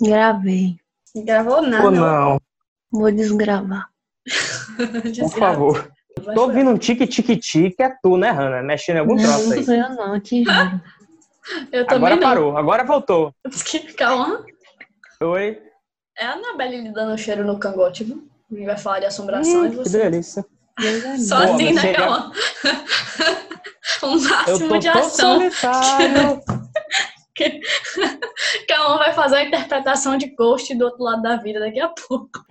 Gravei. Gravou nada. Ou não, Vou desgravar. por favor. Tô ouvindo um tique-tique-tique, é tu, né, Hanna? Mexendo em algum troço Não aí. não, te juro. Eu também Agora não. parou, agora voltou. Calma. Oi. É a Anabelle lhe dando cheiro no cangote, viu? Gente vai falar de assombração e Ih, que você. delícia. É Só assim, né, Calma? um Eu máximo tô de tão ação. solitário. Calma vai fazer a interpretação de Ghost do outro lado da vida daqui a pouco.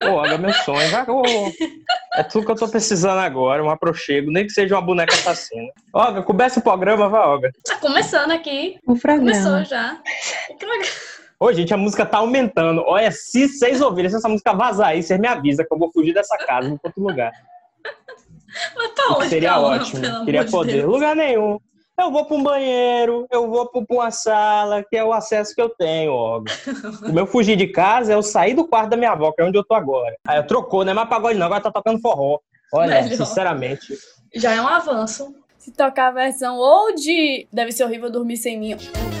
Pô, olha, meu sonho. Vai, ô, É tudo que eu tô precisando agora, um aprochego, nem que seja uma boneca assassina. Olga, começa o programa, vai, Olga. Tá começando aqui. O programa. Começou já. Ô, gente, a música tá aumentando. Olha, se vocês ouvirem, se essa música vazar aí, vocês me avisam que eu vou fugir dessa casa, vou pra outro lugar. Mas pra onde, Seria Calma, ótimo. Queria poder. Deus? Lugar nenhum. Eu vou pra um banheiro, eu vou pra uma sala, que é o acesso que eu tenho, Olga. O meu fugir de casa é eu sair do quarto da minha avó, que é onde eu tô agora. Aí eu trocou, não é mais pagode não, agora tá tocando forró. Olha, Melhor. sinceramente. Já é um avanço. Se tocar a versão ou de Deve Ser Horrível Dormir Sem Mim,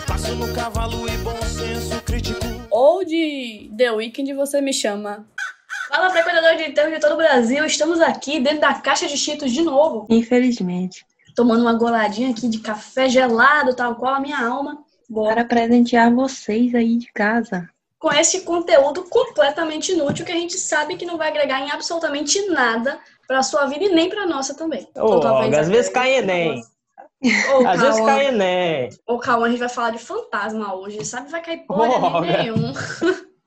Passo no cavalo e bom senso crítico. ou de The Weeknd, você me chama. Fala, frequentador de enterro de todo o Brasil. Estamos aqui dentro da caixa de Cheetos de novo. Infelizmente. Tomando uma goladinha aqui de café gelado, tal qual a minha alma. Bora. Para presentear vocês aí de casa. Com esse conteúdo completamente inútil que a gente sabe que não vai agregar em absolutamente nada pra sua vida e nem pra nossa também. Olga, às vezes cai Enem. Ô, Às vezes cai Enem. Ô, Cauã, a gente vai falar de fantasma hoje, sabe? Vai cair porra nenhum.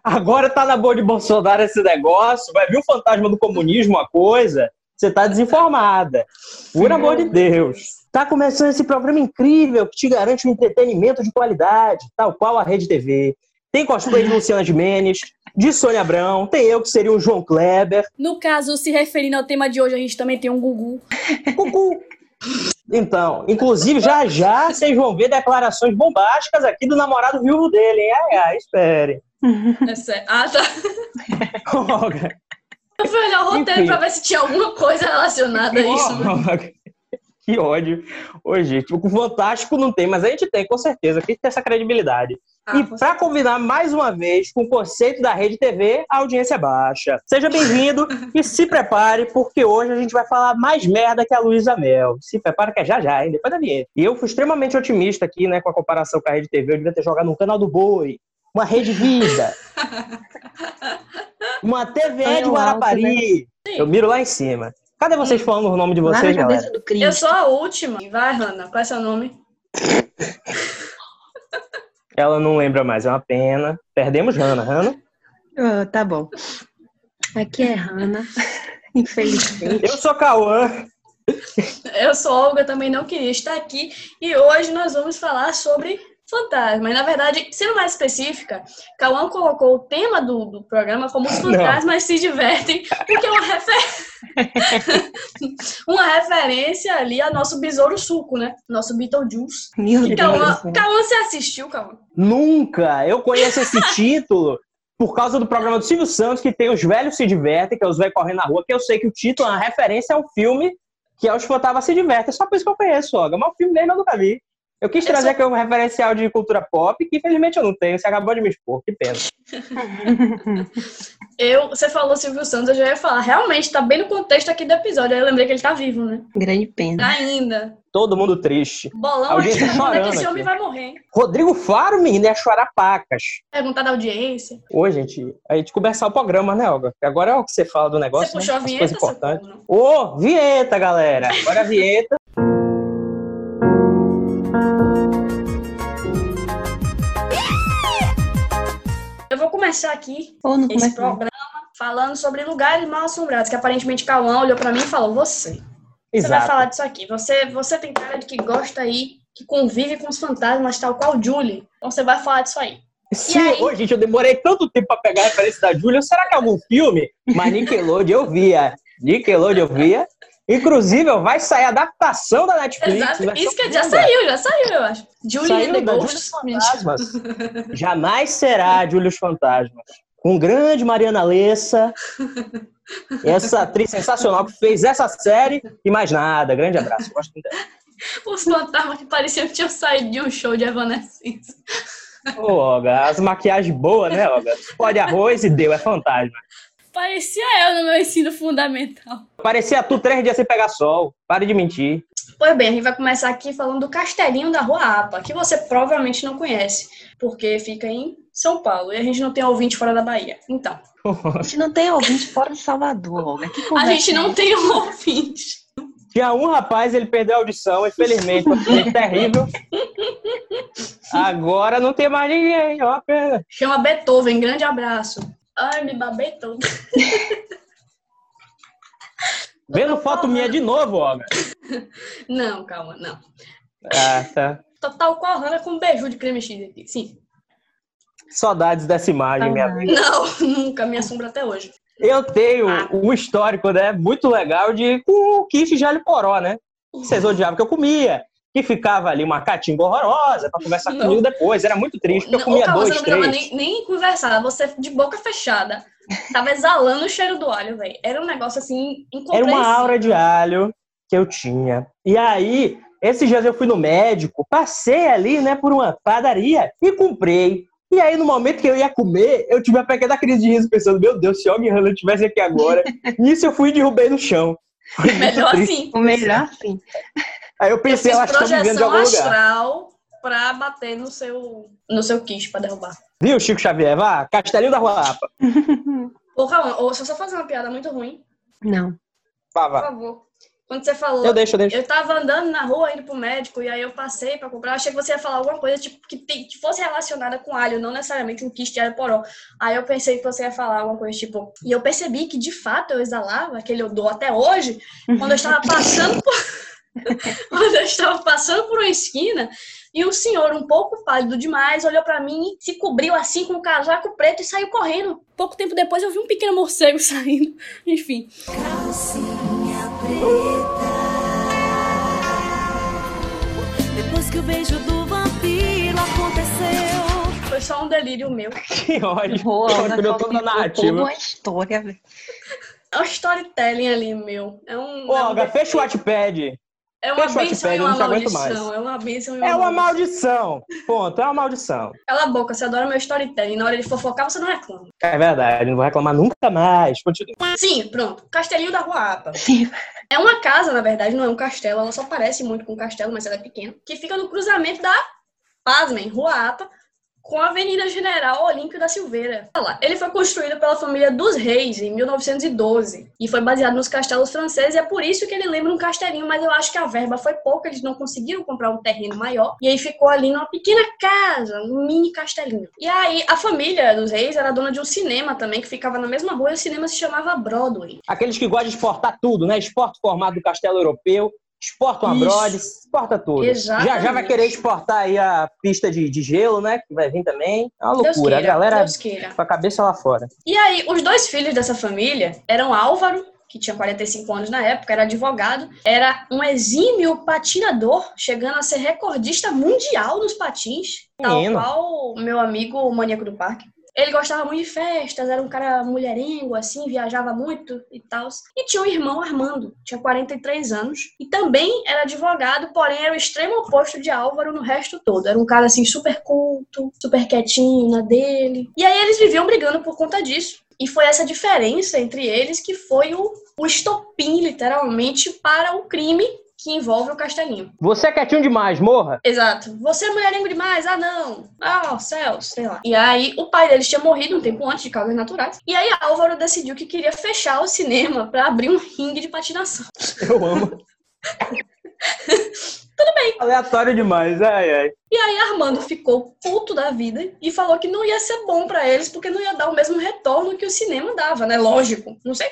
Agora tá na boa de Bolsonaro esse negócio, vai vir o fantasma do comunismo, a coisa. Você tá desinformada. Por amor de Deus. Tá começando esse programa incrível que te garante um entretenimento de qualidade, tal qual a Rede TV. Tem cosplay de Luciana Gimenez, de Sônia Abrão, tem eu que seria um João Kleber. No caso, se referindo ao tema de hoje, a gente também tem um Gugu. Cucu. Então, inclusive, já já vocês vão ver declarações bombásticas aqui do namorado viúvo dele, hein? Ai, ai, espere. É. Ah, tá. Olga, Eu fui olhar o roteiro Enfim. pra ver se tinha alguma coisa relacionada a isso. Que ódio. Ô, gente, o Fantástico não tem, mas a gente tem, com certeza. que tem essa credibilidade. Ah, e para combinar mais uma vez com o conceito da Rede TV, a audiência é baixa. Seja bem-vindo e se prepare, porque hoje a gente vai falar mais merda que a Luísa Mel. Se prepara que é já já, hein? Depois da vinheta. E eu fui extremamente otimista aqui, né, com a comparação com a Rede TV. Eu devia ter jogado no canal do Boi, uma Rede Vida, uma TVE de Sonho Guarapari. Eu miro lá em cima. Cadê vocês falando o nome de vocês, na galera? do Eu sou a última. Vai, Hanna, qual é seu nome? Ela não lembra mais, é uma pena. Perdemos Hanna. Hanna? Ah, tá bom. Aqui é Hanna. Infelizmente. Eu sou Cauã. Eu sou Olga, também não queria estar aqui. E hoje nós vamos falar sobre fantasmas. Na verdade, sendo mais específica, Cauã colocou o tema do, do programa como os Não. fantasmas se divertem, porque é uma, refer... uma referência ali ao nosso besouro suco, né? Nosso Beetlejuice. Meu E Deus. Cauã, do céu. Cauã, você assistiu, Cauã? Nunca! Eu conheço esse título por causa do programa do Silvio Santos, que tem Os Velhos Se Divertem, que é os velhos correndo na rua, que eu sei que o título é uma referência ao filme que é Os Fantasmas Se Divertem. É só por isso que eu conheço, Olga. Mas o filme mesmo eu nunca vi. Eu quis Eu trazer sou- aqui um referencial de cultura pop, que infelizmente eu não tenho. Você acabou de me expor, que pena. Eu, você falou Silvio Santos, eu já ia falar. Realmente, tá bem no contexto aqui do episódio. Aí eu lembrei que ele tá vivo, né? Grande pena. Ainda. Todo mundo triste. Bolão, a Audiência gente pergunta que chorando esse aqui. homem vai morrer. Rodrigo Faro, menino, ia chorar pacas. Perguntar da audiência. Oi, gente. A gente começar o programa, né, Olga? Agora é o que você fala do negócio, Você né? puxou a As vinheta? Ô, vinheta, galera! Agora a vinheta. Eu vou começar aqui Ou não esse programa falando sobre lugares mal assombrados, que aparentemente Cauã olhou pra mim e falou: Você. Você vai Exato. falar disso aqui. Você, você tem cara de que gosta aí, que convive com os fantasmas, tal qual Julie. Então você vai falar disso aí. Sim, aí? ô, gente, eu demorei tanto tempo pra pegar a referência da Júlia. Será que é algum filme? Mas Nickelodeon eu via. Nickelodeon eu via. Inclusive, vai sair a adaptação da Netflix. Exato. Isso que já saiu, já saiu, eu acho. Julie Saiu the Ghosts. Fantasmas. Jamais será Júlia os Fantasmas. Com grande Mariana Lessa, essa atriz sensacional que fez essa série e mais nada. Grande abraço. Gosto muito dela. Os fantasmas que pareciam que tinham saído de um show de Evanescence. Ô, Olga, as maquiagens boas, né, Olga? Pode arroz e deu, é fantasma. Parecia eu no meu ensino fundamental. Parecia tu três dias sem pegar sol. Pare de mentir. Pois bem, a gente vai começar aqui falando do Castelinho da Rua Apa, que você provavelmente não conhece, porque fica em São Paulo e a gente não tem ouvinte fora da Bahia. Então, A gente não tem ouvinte fora de Salvador, Olga. Que a gente é não tem ouvinte. Tinha um rapaz, ele perdeu a audição, infelizmente, foi terrível. Agora não tem mais ninguém, ó. Chama Beethoven, grande abraço. Ai, me babei todo. Vendo foto minha de novo, Olga. Não, calma, não. Ah, tá. Total qual Hannah com um beijo de creme X aqui. Sim. Saudades dessa imagem, minha amiga. Não, nunca me assombra até hoje. Eu tenho um histórico, né, muito legal de com o quiche de alho poró, né? Vocês odiavam que eu comia. Que ficava ali uma catinga horrorosa pra conversar Não. comigo depois. Era muito triste, porque eu Não, comia calma, dois, você não três. nem, nem conversar. Você de boca fechada. Tava exalando o cheiro do alho, velho. Era um negócio assim, Era incompreensível. uma aura de alho que eu tinha. E aí, esses dias eu fui no médico, passei ali, né, por uma padaria e comprei. E aí, no momento que eu ia comer, eu tive uma pequena crise de riso, pensando, meu Deus, se alguém Hanna estivesse aqui agora. Nisso eu fui e derrubei no chão. Foi Melhor assim. O melhor sim. Aí eu pensei, eu acho que tô vivendo de projeção algum lugar. astral pra bater no seu, no seu quiche pra derrubar. Viu, Chico Xavier? Vá, Castelinho da Rua Apa. Ô, calma, eu só fazer uma piada muito ruim, Não. Vá, por vá. favor. Quando você falou, Eu deixo, eu deixo. Eu tava andando na rua indo pro médico e aí eu passei pra comprar. Achei que você ia falar alguma coisa tipo que, que fosse relacionada com alho, não necessariamente um quiche de alho poró. Aí eu pensei que você ia falar alguma coisa tipo. E eu percebi que de fato eu exalava aquele odor até hoje, quando eu estava passando por. quando eu estava passando por uma esquina e um senhor um pouco pálido demais olhou pra mim, se cobriu assim com um casaco preto e saiu correndo. Pouco tempo depois eu vi um pequeno morcego saindo. Enfim. Depois que o beijo do vampiro aconteceu. Foi só um delírio meu. Que ódio. Ô, Olga, Criou só toda a contou toda narrativa. uma história, velho. É um storytelling ali, meu. É um. Ô, é um Olga, fecha o Wattpad. É uma Fecha o bênção e uma maldição. mais. É uma bênção e uma É uma maldição. maldição. Ponto, é uma maldição. Cala a boca, você adora meu storytelling. Na hora de fofocar, você não reclama. É verdade, não vou reclamar nunca mais. Continua. Sim, pronto. Castelinho da Rua Apa. Sim. É uma casa, na verdade, não é um castelo. Ela só parece muito com um castelo, mas ela é pequena. Que fica no cruzamento da, pasmem, Rua Apa, com a Avenida General Olímpio da Silveira. Ele foi construído pela família dos Reis em 1912 e foi baseado nos castelos franceses. E é por isso que ele lembra um castelinho, mas eu acho que a verba foi pouca, eles não conseguiram comprar um terreno maior. E aí ficou ali numa pequena casa, um mini castelinho. E aí a família dos Reis era dona de um cinema também, que ficava na mesma rua, e o cinema se chamava Broadway. Aqueles que gostam de exportar tudo, né? Exporta o formato do castelo europeu, exporta uma Isso. Brode, exporta tudo. Exatamente. Já já vai querer exportar aí a pista de, de gelo, né? Que vai vir também. É uma loucura. queira, a galera com a cabeça lá fora. E aí, os dois filhos dessa família eram Álvaro, que tinha 45 anos na época, era advogado, era um exímio patinador, chegando a ser recordista mundial nos patins, tal Menino. qual o meu amigo o maníaco do parque. Ele gostava muito de festas, era um cara mulherengo, assim, viajava muito e tal. E tinha um irmão, Armando, tinha 43 anos, e também era advogado, porém era o extremo oposto de Álvaro no resto todo. Era um cara, assim, super culto, super quietinho na dele. E aí eles viviam brigando por conta disso. E foi essa diferença entre eles que foi o, o estopim, literalmente, para o crime que envolve o Castelinho. Você é quietinho demais, morra. Exato. Você é mulherengo demais? Ah, não. Ah, céus, sei lá. E aí, o pai deles tinha morrido um tempo antes de causas naturais. E aí, Álvaro decidiu que queria fechar o cinema para abrir um ringue de patinação. Eu amo. Tudo bem. Aleatório demais, ai, ai. E aí, Armando ficou puto da vida e falou que não ia ser bom para eles porque não ia dar o mesmo retorno que o cinema dava, né? Lógico. Não sei.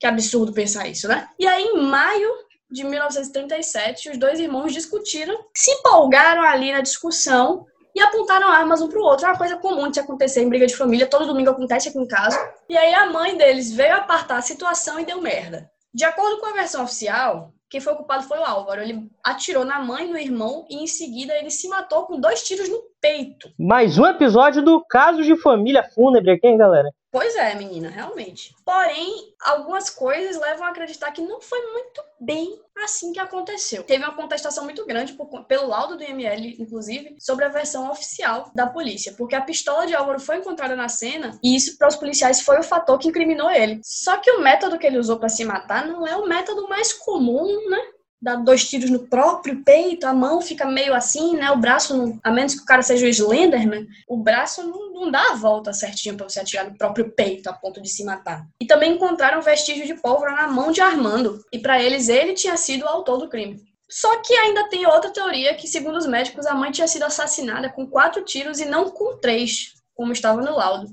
Que absurdo pensar isso, né? E aí, em maio de 1937, os dois irmãos discutiram, se empolgaram ali na discussão e apontaram armas um pro outro. É uma coisa comum de acontecer em briga de família, todo domingo acontece aqui em casa. E aí a mãe deles veio apartar a situação e deu merda. De acordo com a versão oficial, quem foi o culpado foi o Álvaro. Ele atirou na mãe no irmão e em seguida ele se matou com dois tiros no peito. Mais um episódio do Caso de Família Fúnebre aqui, hein, galera? Pois é, menina, realmente. Porém, algumas coisas levam a acreditar que não foi muito bem assim que aconteceu. Teve uma contestação muito grande por- pelo laudo do IML, inclusive, sobre a versão oficial da polícia, porque a pistola de Álvaro foi encontrada na cena e isso para os policiais foi o fator que incriminou ele. Só que o método que ele usou para se matar não é o método mais comum, né? Dar dois tiros no próprio peito, a mão fica meio assim, né? O braço, não, a menos que o cara seja o Slenderman, o braço não, não dá a volta certinho pra você atirar no próprio peito a ponto de se matar. E também encontraram vestígio de pólvora na mão de Armando. E pra eles, ele tinha sido o autor do crime. Só que ainda tem outra teoria que, segundo os médicos, a mãe tinha sido assassinada com quatro tiros e não com três, como estava no laudo.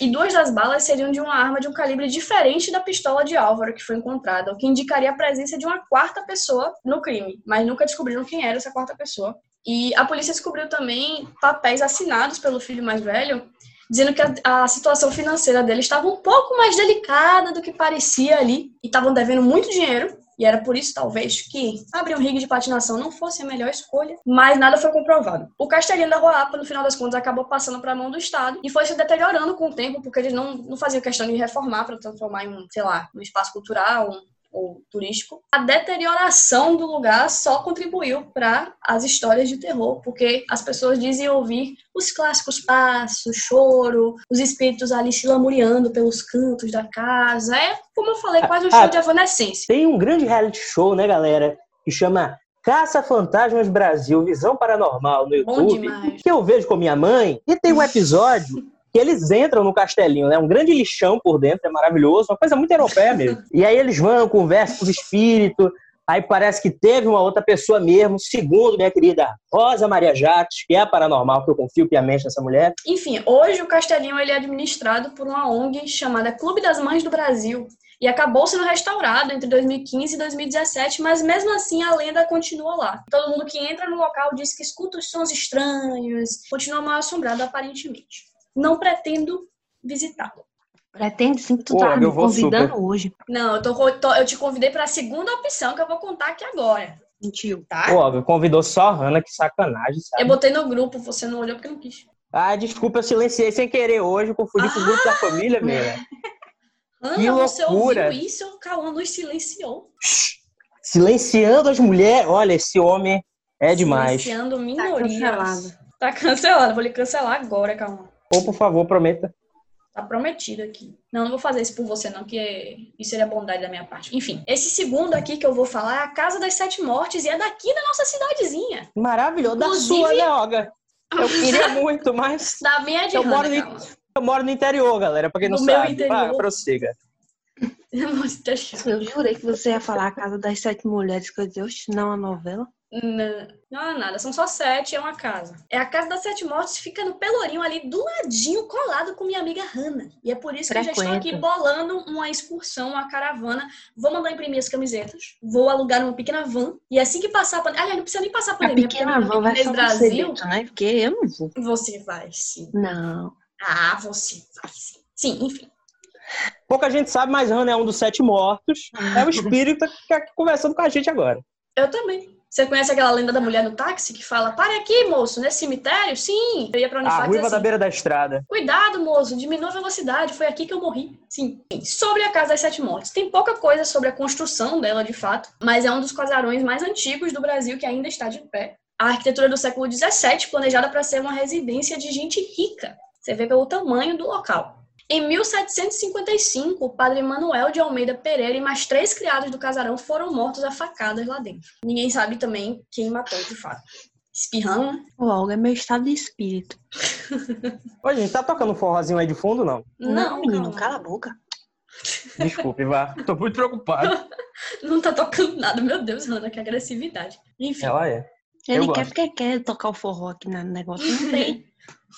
E duas das balas seriam de uma arma de um calibre diferente da pistola de Álvaro que foi encontrada, o que indicaria a presença de uma quarta pessoa no crime, mas nunca descobriram quem era essa quarta pessoa. E a polícia descobriu também papéis assinados pelo filho mais velho, dizendo que a, a situação financeira dele estava um pouco mais delicada do que parecia ali, e estavam devendo muito dinheiro, e era por isso, talvez, que abrir um ringue de patinação não fosse a melhor escolha, mas nada foi comprovado. O castelinho da Roapa, no final das contas, acabou passando para a mão do Estado e foi se deteriorando com o tempo, porque eles não, não faziam questão de reformar para transformar em um, sei lá, um espaço cultural, ou turístico, a deterioração do lugar só contribuiu para as histórias de terror, porque as pessoas dizem ouvir os clássicos passos, choro, os espíritos ali se lamuriando pelos cantos da casa. É, como eu falei, quase um Ah, show de evanescência. Tem um grande reality show, né, galera? Que chama Caça Fantasmas Brasil, Visão Paranormal no YouTube. Que eu vejo com minha mãe. E tem um episódio que eles entram no castelinho, né? Um grande lixão por dentro, é maravilhoso, uma coisa muito europeia mesmo. E aí eles vão, conversam com os espíritos. Aí parece que teve uma outra pessoa mesmo, segundo minha querida Rosa Maria Jacques, que é a paranormal, que eu confio piamente nessa mulher. Enfim, hoje o Castelinho ele é administrado por uma ONG chamada Clube das Mães do Brasil e acabou sendo restaurado entre 2015 e 2017, mas mesmo assim a lenda continua lá. Todo mundo que entra no local diz que escuta os sons estranhos, continua mal assombrado aparentemente. Não pretendo visitá-lo. Pretende sim que tu Pô, tá me convidando super. hoje. Não, eu, tô, tô- eu te convidei para a segunda opção que eu vou contar aqui agora, Mentiu. tá? Pô, convidou só a Hannah, que sacanagem, sabe? Eu botei no grupo, você não olhou porque não quis. Ah, desculpa, eu silenciei sem querer hoje, confundi com o grupo da família mesmo. Ana, você loucura. ouviu isso? O Cauã nos silenciou. Silenciando as mulheres. Olha, esse homem é demais. Silenciando minorias. cancelado. Tá cancelado. Vou lhe cancelar agora, calma. Ou, por favor, prometa. Tá prometido aqui. Não, não vou fazer isso por você, não, que isso seria bondade da minha parte. Enfim, esse segundo aqui que eu vou falar é a Casa das Sete Mortes e é daqui da nossa cidadezinha. Maravilhoso. Da Inclusive- sua, né, Olga? Eu queria muito, mas Da minha de Eu moro calma. eu moro no interior, galera, pra quem não No meu sabe. interior. Vai, prossiga. Muito chato. Eu jurei que você ia falar a Casa das Sete Mulheres, que eu disse, não, a novela. Não, não é nada, são só sete, é uma casa. É a Casa das Sete Mortes, fica no Pelourinho ali, do ladinho, colado com minha amiga Hanna. E é por isso que eu já estou aqui bolando uma excursão, uma caravana. Vou mandar imprimir as camisetas, vou alugar uma pequena van. E assim que passar a pandemia. Aliás, não precisa nem passar a A pandemia. pequena porque van vai nesse só você Brasil. dentro, né? Porque eu não vou. Você vai sim. Não. Ah, você vai sim. Sim, enfim. Pouca gente sabe, mas Hannah é um dos sete mortos. É o espírito que tá aqui conversando com a gente agora. Eu também. Você conhece aquela lenda da mulher no táxi que fala: pare aqui, moço, nesse cemitério? Sim. Eu ia pra A Unifax ruiva assim, da beira da estrada. Cuidado, moço, diminua a velocidade, foi aqui que eu morri. Sim. Sobre a Casa das Sete Mortes, tem pouca coisa sobre a construção dela de fato, mas é um dos casarões mais antigos do Brasil que ainda está de pé. A arquitetura do século XVII, planejada para ser uma residência de gente rica. Você vê pelo tamanho do local. Em 1755, o padre Manuel de Almeida Pereira e mais três criados do casarão foram mortos a facadas lá dentro. Ninguém sabe também quem matou de fato. Espirrando, né? O Olga é meu estado de espírito. Ô, gente, tá tocando um forrozinho aí de fundo, não? Não, menino, calma. cala a boca. Desculpe, vá. Tô muito preocupado. Não tá tocando nada. Meu Deus, Rana, que agressividade. Enfim. Ela é. Ele Eu quer gosto. porque quer tocar o forró aqui no negócio. Não tem.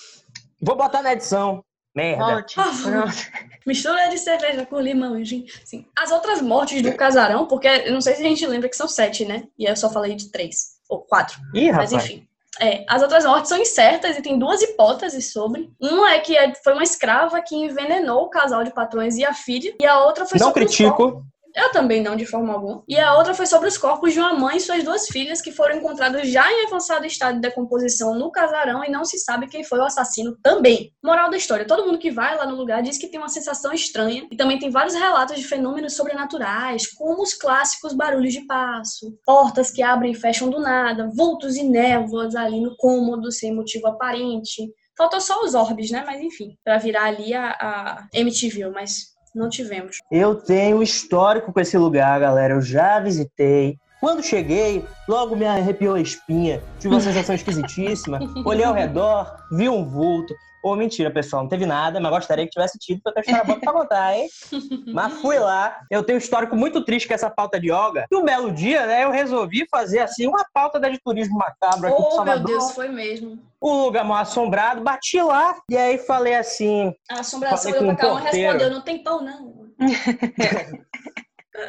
Vou botar na edição. Merda. Pronto. Mistura de cerveja com limão e gin. Sim. As outras mortes do casarão, porque eu não sei se a gente lembra que são sete, né? E eu só falei de três. Ou quatro. Ih, Mas rapaz. enfim. É, as outras mortes são incertas e tem duas hipóteses sobre. Uma é que é- foi uma escrava que envenenou o casal de patrões e a filha. E a outra foi Não critico. Eu também não, de forma alguma. E a outra foi sobre os corpos de uma mãe e suas duas filhas que foram encontrados já em avançado estado de decomposição no casarão e não se sabe quem foi o assassino também. Moral da história: todo mundo que vai lá no lugar diz que tem uma sensação estranha e também tem vários relatos de fenômenos sobrenaturais, como os clássicos barulhos de passo, portas que abrem e fecham do nada, vultos e névoas ali no cômodo sem motivo aparente. Faltou só os orbes, né? Mas enfim, pra virar ali a, a MTV, mas não tivemos. Eu tenho histórico com esse lugar, galera. Eu já visitei. Quando cheguei, logo me arrepiou a espinha. Tive uma sensação esquisitíssima. Olhei ao redor, vi um vulto. Ô, mentira, pessoal, não teve nada, mas gostaria que tivesse tido, porque eu tenho história pra contar, hein? mas fui lá, eu tenho um histórico muito triste com essa pauta de yoga. E um belo dia, né, eu resolvi fazer, assim, uma pauta da de turismo macabro aqui Oh, meu Salvador. Deus, foi mesmo. Um lugar mal assombrado, bati lá, e aí falei assim, A assombração olhou pra o cá respondeu: não tem pão, não.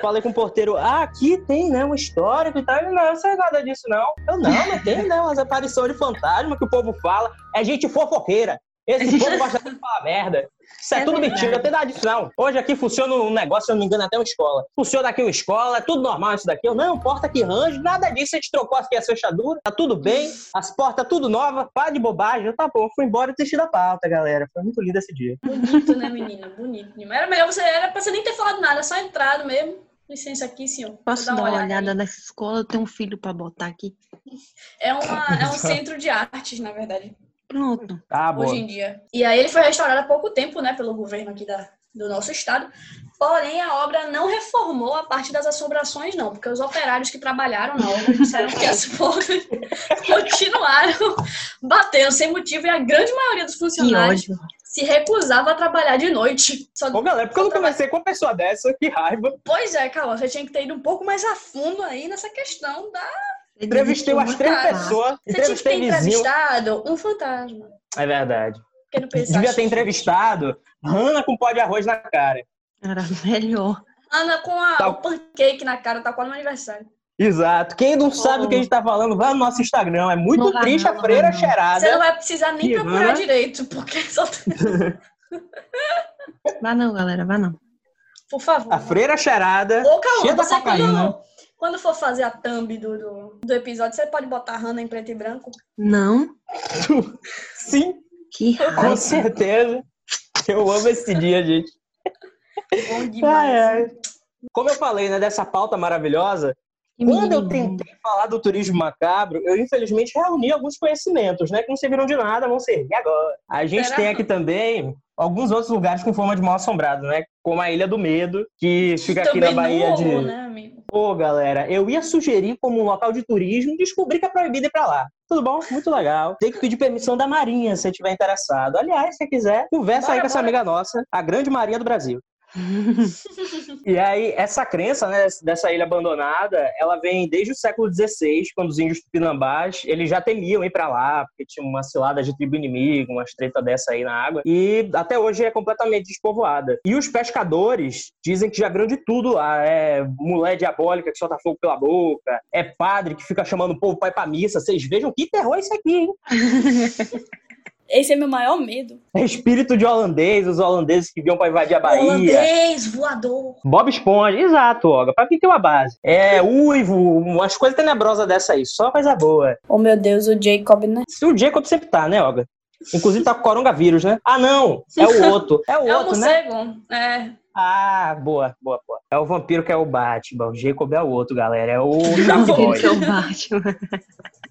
Falei com o porteiro, ah, aqui tem, né, um histórico e tal. Ele, não, eu não sei nada disso, não. Eu, não, mas tem, né, umas aparições de fantasma que o povo fala. É gente fofoqueira. Esse povo gosta de falar merda. Isso é, É tudo verdade. mentira, não tem nada disso, não. Hoje aqui funciona um negócio, se eu não me engano, até uma escola. Funciona aqui uma escola, é tudo normal isso daqui. Eu, não, porta que range, nada disso. A gente trocou aqui as fechaduras, tá tudo bem. As portas tudo nova, pá de bobagem. Eu, tá bom, fui embora e desisti da pauta, galera. Foi muito lindo esse dia. Bonito, né, menina? Bonito. Era melhor você, era pra você nem ter falado nada, só entrado mesmo. Licença aqui, senhor. Posso dar uma olhada olhada aí. nessa escola? Eu tenho um filho pra botar aqui. É, uma, é um centro de artes, na verdade, Pronto. Ah, hoje em dia. E aí ele foi restaurado há pouco tempo, né, pelo governo aqui da, do nosso estado. Porém, a obra não reformou a parte das assombrações, não, porque os operários que trabalharam na obra disseram que as portas continuaram batendo sem motivo e a grande maioria dos funcionários se recusava a trabalhar de noite. Só Ô, galera, porque eu não comecei com uma pessoa dessa, que raiva. Pois é, Carol, você tinha que ter ido um pouco mais a fundo aí nessa questão da. Entrevistei umas três pessoas, Você tinha que ter entrevistei vizinho. entrevistado um fantasma. É verdade. Devia ter entrevistado Hanna com pó de arroz na cara. Era melhor. Ana com a, Tá. o pancake na cara, tá quase no aniversário. Exato. Quem não sabe o que a gente tá falando, vai no nosso Instagram. É muito Não triste não, a freira não. cheirada. Você não vai precisar nem procurar direito, porque só. Vá não, galera, vá não. Por favor. A freira cheirada. Ô, Calma, cheia da você cocaína. quando, quando for fazer a thumb do, do, do episódio, você pode botar a Hannah em preto e branco. Não? Sim, Que com raiva. certeza. Eu amo esse dia, gente. Bom demais. Ai, ai. Como eu falei, né, dessa pauta maravilhosa, Que quando eu tentei falar do turismo macabro, eu infelizmente reuni alguns conhecimentos, né, que não serviram de nada, vão servir agora. A gente Será? tem aqui também alguns outros lugares com forma de mal assombrado, né, como a Ilha do Medo, que fica aqui na Bahia no de... Né, amigo? Pô, galera, eu ia sugerir como um local de turismo, descobri que é proibido ir pra lá. Tudo bom? Muito legal. Tem que pedir permissão da Marinha, se você estiver interessado. Aliás, se você quiser, conversa Bora, aí com essa bora. amiga nossa, a Grande Maria do Brasil. E aí, essa crença, né, dessa ilha abandonada, ela vem desde o século XVI, quando os índios tupinambás, eles já temiam ir pra lá, porque tinha uma cilada de tribo inimigo, umas treta dessa aí na água, e até hoje é completamente despovoada. E os pescadores dizem que já viram de tudo lá, é mulher diabólica que solta fogo pela boca, é padre que fica chamando o povo pra ir pra missa, vocês vejam que terror é isso aqui, hein? Esse é meu maior medo. É espírito de holandês, os holandeses que vinham pra invadir a Bahia. Holandês, voador. Bob Esponja, exato, Olga. Pra quem tem uma base. É, uivo, umas coisas tenebrosas dessa aí, só coisa boa. Oh, meu Deus, o Jacob, né? O Jacob sempre tá, né, Olga? Inclusive tá com coronavírus, né? Ah, não! É o outro. É o É o outro, né? morcego. É. Ah, boa, boa, boa. É o vampiro que é o Batman. O Jacob é o outro, galera. É o Boy. que é o Batman.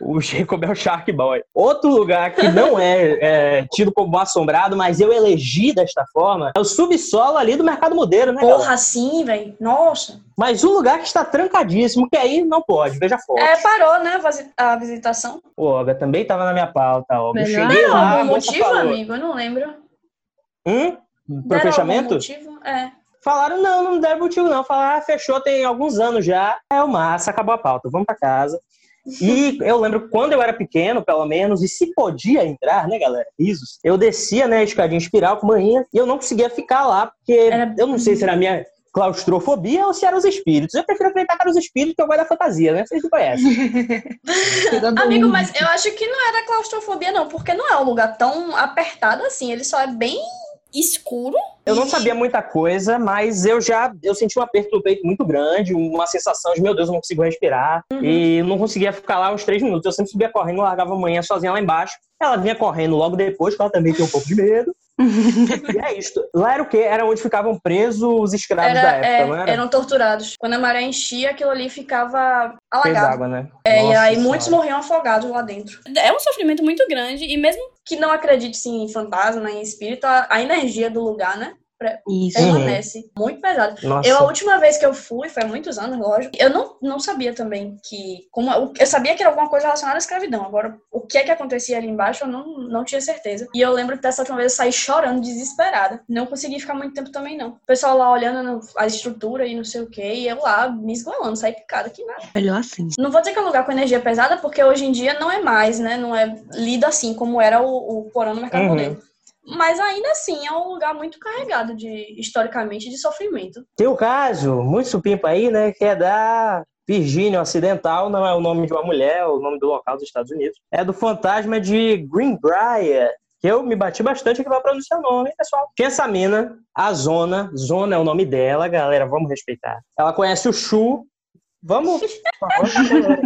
O Jacob é o Shark Boy. Outro lugar que não é, é, tido como assombrado, mas eu elegi desta forma, é o subsolo ali do Mercado Modelo, né, galera? Porra, assim, velho. Nossa. Mas um lugar que está trancadíssimo, que aí não pode, veja foto. É, parou, né, a visitação. O Olga também estava na minha pauta, Olga. Eu Melhor cheguei Não, lá, algum motivo, falou, amigo? Eu não lembro. hum? Pro Deram fechamento? Algum motivo? É. Falaram, não, não deram motivo não. Falaram, ah, fechou tem alguns anos já. É o massa, acabou a pauta, vamos pra casa. E eu lembro quando eu era pequeno, pelo menos, e se podia entrar, né, galera? Risos. Eu descia, né, a escadinha espiral com manhinha e eu não conseguia ficar lá, porque Era- eu não sei se era a minha claustrofobia ou se eram os espíritos. Eu prefiro acreditar que eram os espíritos que eu gosto da fantasia, né? Vocês não conhecem. Amigo, mas eu acho que não era claustrofobia, não, porque não é um lugar tão apertado assim. Ele só é bem escuro. Eu não sabia muita coisa, mas eu já eu senti um aperto do peito muito grande, uma sensação de, meu Deus, eu não consigo respirar. E não conseguia ficar lá uns três minutos. Eu sempre subia correndo, largava a manhã sozinha lá embaixo. Ela vinha correndo logo depois, porque ela também tinha um pouco de medo. e é isso. Lá era o quê? Era onde ficavam presos os escravos Era, da época, é, não era? eram torturados. Quando a maré enchia, aquilo ali ficava Fez alagado. água, né? É, e aí Senhora. muitos morriam afogados lá dentro. É um sofrimento muito grande e mesmo Que não acredite sim, em fantasma, em espírito, a, a energia do lugar, né? Isso. Permanece. Muito pesado. Nossa. Eu, a última vez que eu fui, foi há muitos anos, lógico, eu não, não sabia também que. Como, eu sabia que era alguma coisa relacionada à escravidão. Agora, o que é que acontecia ali embaixo, eu não, não tinha certeza. E eu lembro que dessa última vez eu saí chorando, desesperada. Não consegui ficar muito tempo também, não. O pessoal lá olhando no- a estrutura e não sei o quê, e eu lá me esgolando, saí picada, que nada. Melhor assim. Não vou dizer que é um lugar com energia pesada, porque hoje em dia não é mais, né? Não é lido assim como era o, o porão no mercado Uhum. Mas ainda assim é um lugar muito carregado de, historicamente, de sofrimento. Tem o caso, muito supimpa aí, né, que é da Virgínia Ocidental, não é o nome de uma mulher, é o nome do local dos Estados Unidos. É do fantasma de Greenbrier, que eu me bati bastante aqui pra pronunciar o nome, pessoal. Tinha essa mina, a Zona, Zona é o nome dela, galera, vamos respeitar. Ela conhece o Chu, vamos... favor,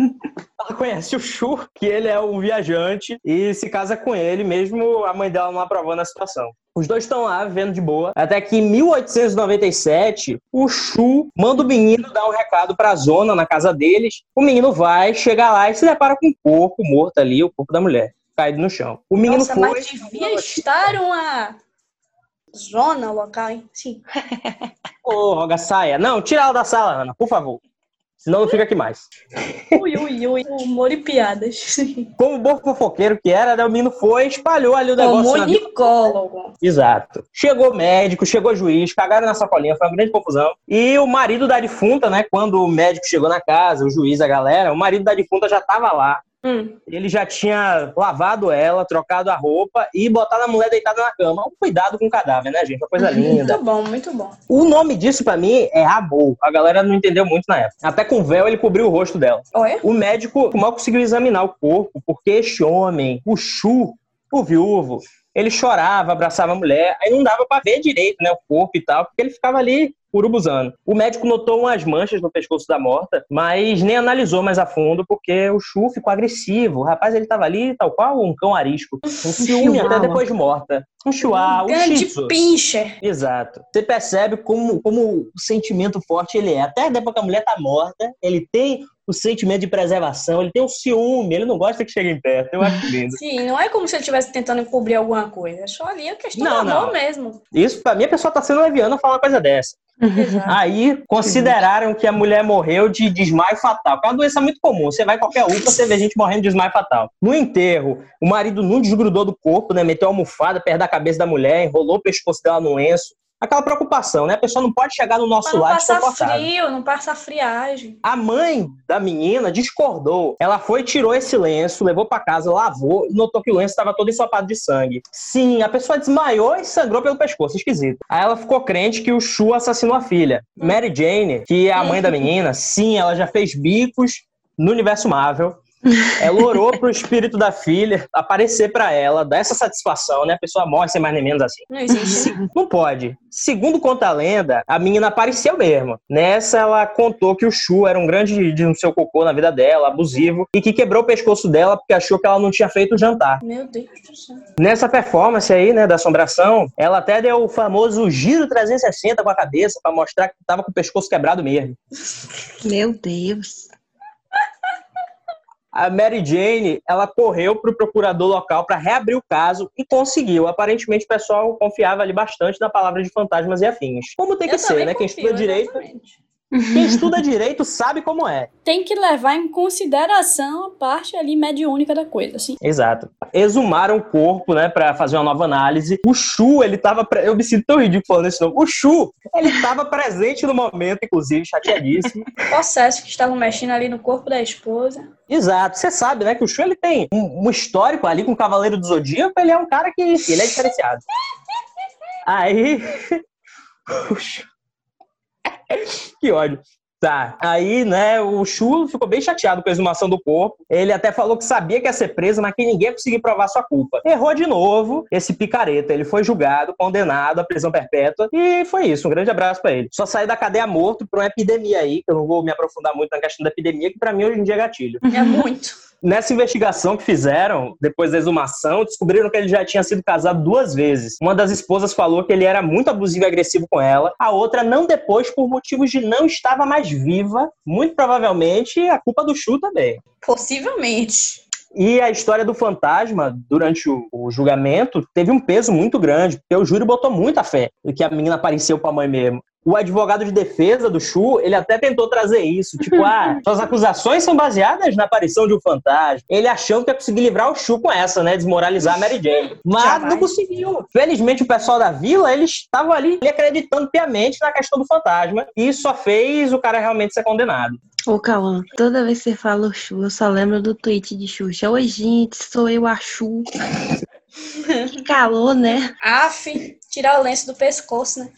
Ela conhece o Chu, que ele é um viajante, e se casa com ele, mesmo a mãe dela não aprovando a situação. Os dois estão lá vivendo de boa. Até que em 1897, o Chu manda o menino dar um recado pra zona na casa deles. O menino vai, chega lá e se depara com um corpo morto ali, o corpo da mulher, caído no chão. O menino Nossa, foi. mas devia estar uma zona local, hein? Sim. Ô, Roga Saia. Não, tira ela da sala, Ana, por favor. Senão não fica aqui mais. Ui, ui, ui. Humor e piadas. Como bom fofoqueiro que era, né, o menino foi, espalhou ali o negócio. Comunicólogo. Exato. Chegou médico, chegou juiz, cagaram na sacolinha, foi uma grande confusão. E o marido da defunta, né, quando o médico chegou na casa, o juiz, a galera, o marido da defunta já tava lá. Hum. Ele já tinha lavado ela, trocado a roupa e botado a mulher deitada na cama. Um cuidado com o cadáver, né, gente? Uma coisa linda. Muito bom, muito bom. O nome disso, pra mim, é amor. A galera não entendeu muito na época. Até com véu ele cobriu o rosto dela. Olha. O médico mal conseguiu examinar o corpo, porque este homem, o Chu, o viúvo, ele chorava, abraçava a mulher, aí não dava pra ver direito, né, o corpo e tal, porque ele ficava ali urubuzando. O médico notou umas manchas no pescoço da morta, mas nem analisou mais a fundo, porque o Chu ficou agressivo. O rapaz, ele tava ali, tal qual um cão arisco. Um ciúme até depois de morta. Um chihuahua, um Grande tzu. pincher. Exato. Você percebe como, como o sentimento forte ele é. Até depois que a mulher tá morta, ele tem o sentimento de preservação, ele tem o ciúme, ele não gosta que cheguem perto. Eu acho lindo. Sim, não é como se ele estivesse tentando encobrir alguma coisa. É só ali a questão Não, do amor não. mesmo. Isso, pra mim, a pessoa tá sendo leviana falar uma coisa dessa. Aí, consideraram que a mulher morreu de desmaio fatal. Que é uma doença muito comum. Você vai qualquer UPA, você vê gente morrendo de desmaio fatal. No enterro, o marido não desgrudou do corpo, né? Meteu a almofada perto da cabeça da mulher, enrolou o pescoço dela no lenço. Aquela preocupação, né? A pessoa não pode chegar no nosso não lar passar desconfortável. frio, não passar friagem. A mãe da menina discordou. Ela foi, tirou esse lenço, levou pra casa, lavou e notou que o lenço estava todo ensopado de sangue. Sim, a pessoa desmaiou e sangrou pelo pescoço. Esquisito. Aí ela ficou crente que o Chu assassinou a filha. Mary Jane, que é a mãe da menina, sim, ela já fez bicos no universo Marvel. Ela orou pro espírito da filha aparecer pra ela, dar essa satisfação, né? A pessoa morre sem mais nem menos assim. Não existe. Não pode. Segundo conta a lenda, a menina apareceu mesmo. Nessa, ela contou que o Chu era um grande de um seu cocô na vida dela, abusivo, e que quebrou o pescoço dela porque achou que ela não tinha feito o jantar. Meu Deus do céu. Nessa performance aí, né, da assombração, ela até deu o famoso giro 360 com a cabeça pra mostrar que tava com o pescoço quebrado mesmo. Meu Deus. A Mary Jane, ela correu pro procurador local para reabrir o caso e conseguiu. Aparentemente, o pessoal confiava ali bastante na palavra de fantasmas e afins. Como tem que Eu ser, né? Quem confio, estuda direito, exatamente. Quem estuda direito sabe como é. Tem que levar em consideração a parte ali mediúnica da coisa, assim. Exato. Exumaram o corpo, né, para fazer uma nova análise. O Chu, ele tava. pre- Eu me sinto tão ridículo falando esse nome. O Chu, ele tava presente no momento, inclusive, chateadíssimo. Processo que estavam mexendo ali no corpo da esposa. Exato. Você sabe, né, que o Chu, ele tem um, um histórico ali com o Cavaleiro do Zodíaco. Ele é um cara que. Ele é diferenciado. Aí. o Chu- que ódio. Tá. Aí, né, o Chu ficou bem chateado com a exumação do corpo. Ele até falou que sabia que ia ser preso, mas que ninguém ia conseguir provar sua culpa. Errou de novo esse picareta. Ele foi julgado, condenado à prisão perpétua. E foi isso. Um grande abraço pra ele. Só saiu da cadeia morto por uma epidemia aí, que eu não vou me aprofundar muito na questão da epidemia, que pra mim hoje em dia é gatilho. É muito. Nessa investigação que fizeram, depois da exumação, descobriram que ele já tinha sido casado duas vezes. Uma das esposas falou que ele era muito abusivo e agressivo com ela, a outra não depois por motivos de não estava mais viva. Muito provavelmente a culpa do Chu também. Possivelmente. E a história do fantasma, durante o, o julgamento, teve um peso muito grande, porque o júri botou muita fé em que a menina apareceu pra mãe mesmo. O advogado de defesa do Chu, ele até tentou trazer isso. Tipo, ah, suas acusações são baseadas na aparição de um fantasma. Ele achando que ia conseguir livrar o Chu com essa, né? Desmoralizar a Mary Jane. Mas Jamais. não conseguiu. Felizmente, o pessoal da vila, eles estavam ali acreditando piamente na questão do fantasma. E isso só fez o cara realmente ser condenado. Ô, Cauã, toda vez que você fala o Chu, eu só lembro do tweet de Xuxa. Oi, gente, sou eu, a Chu. que calor, né? Aff, tirar o lenço do pescoço, né?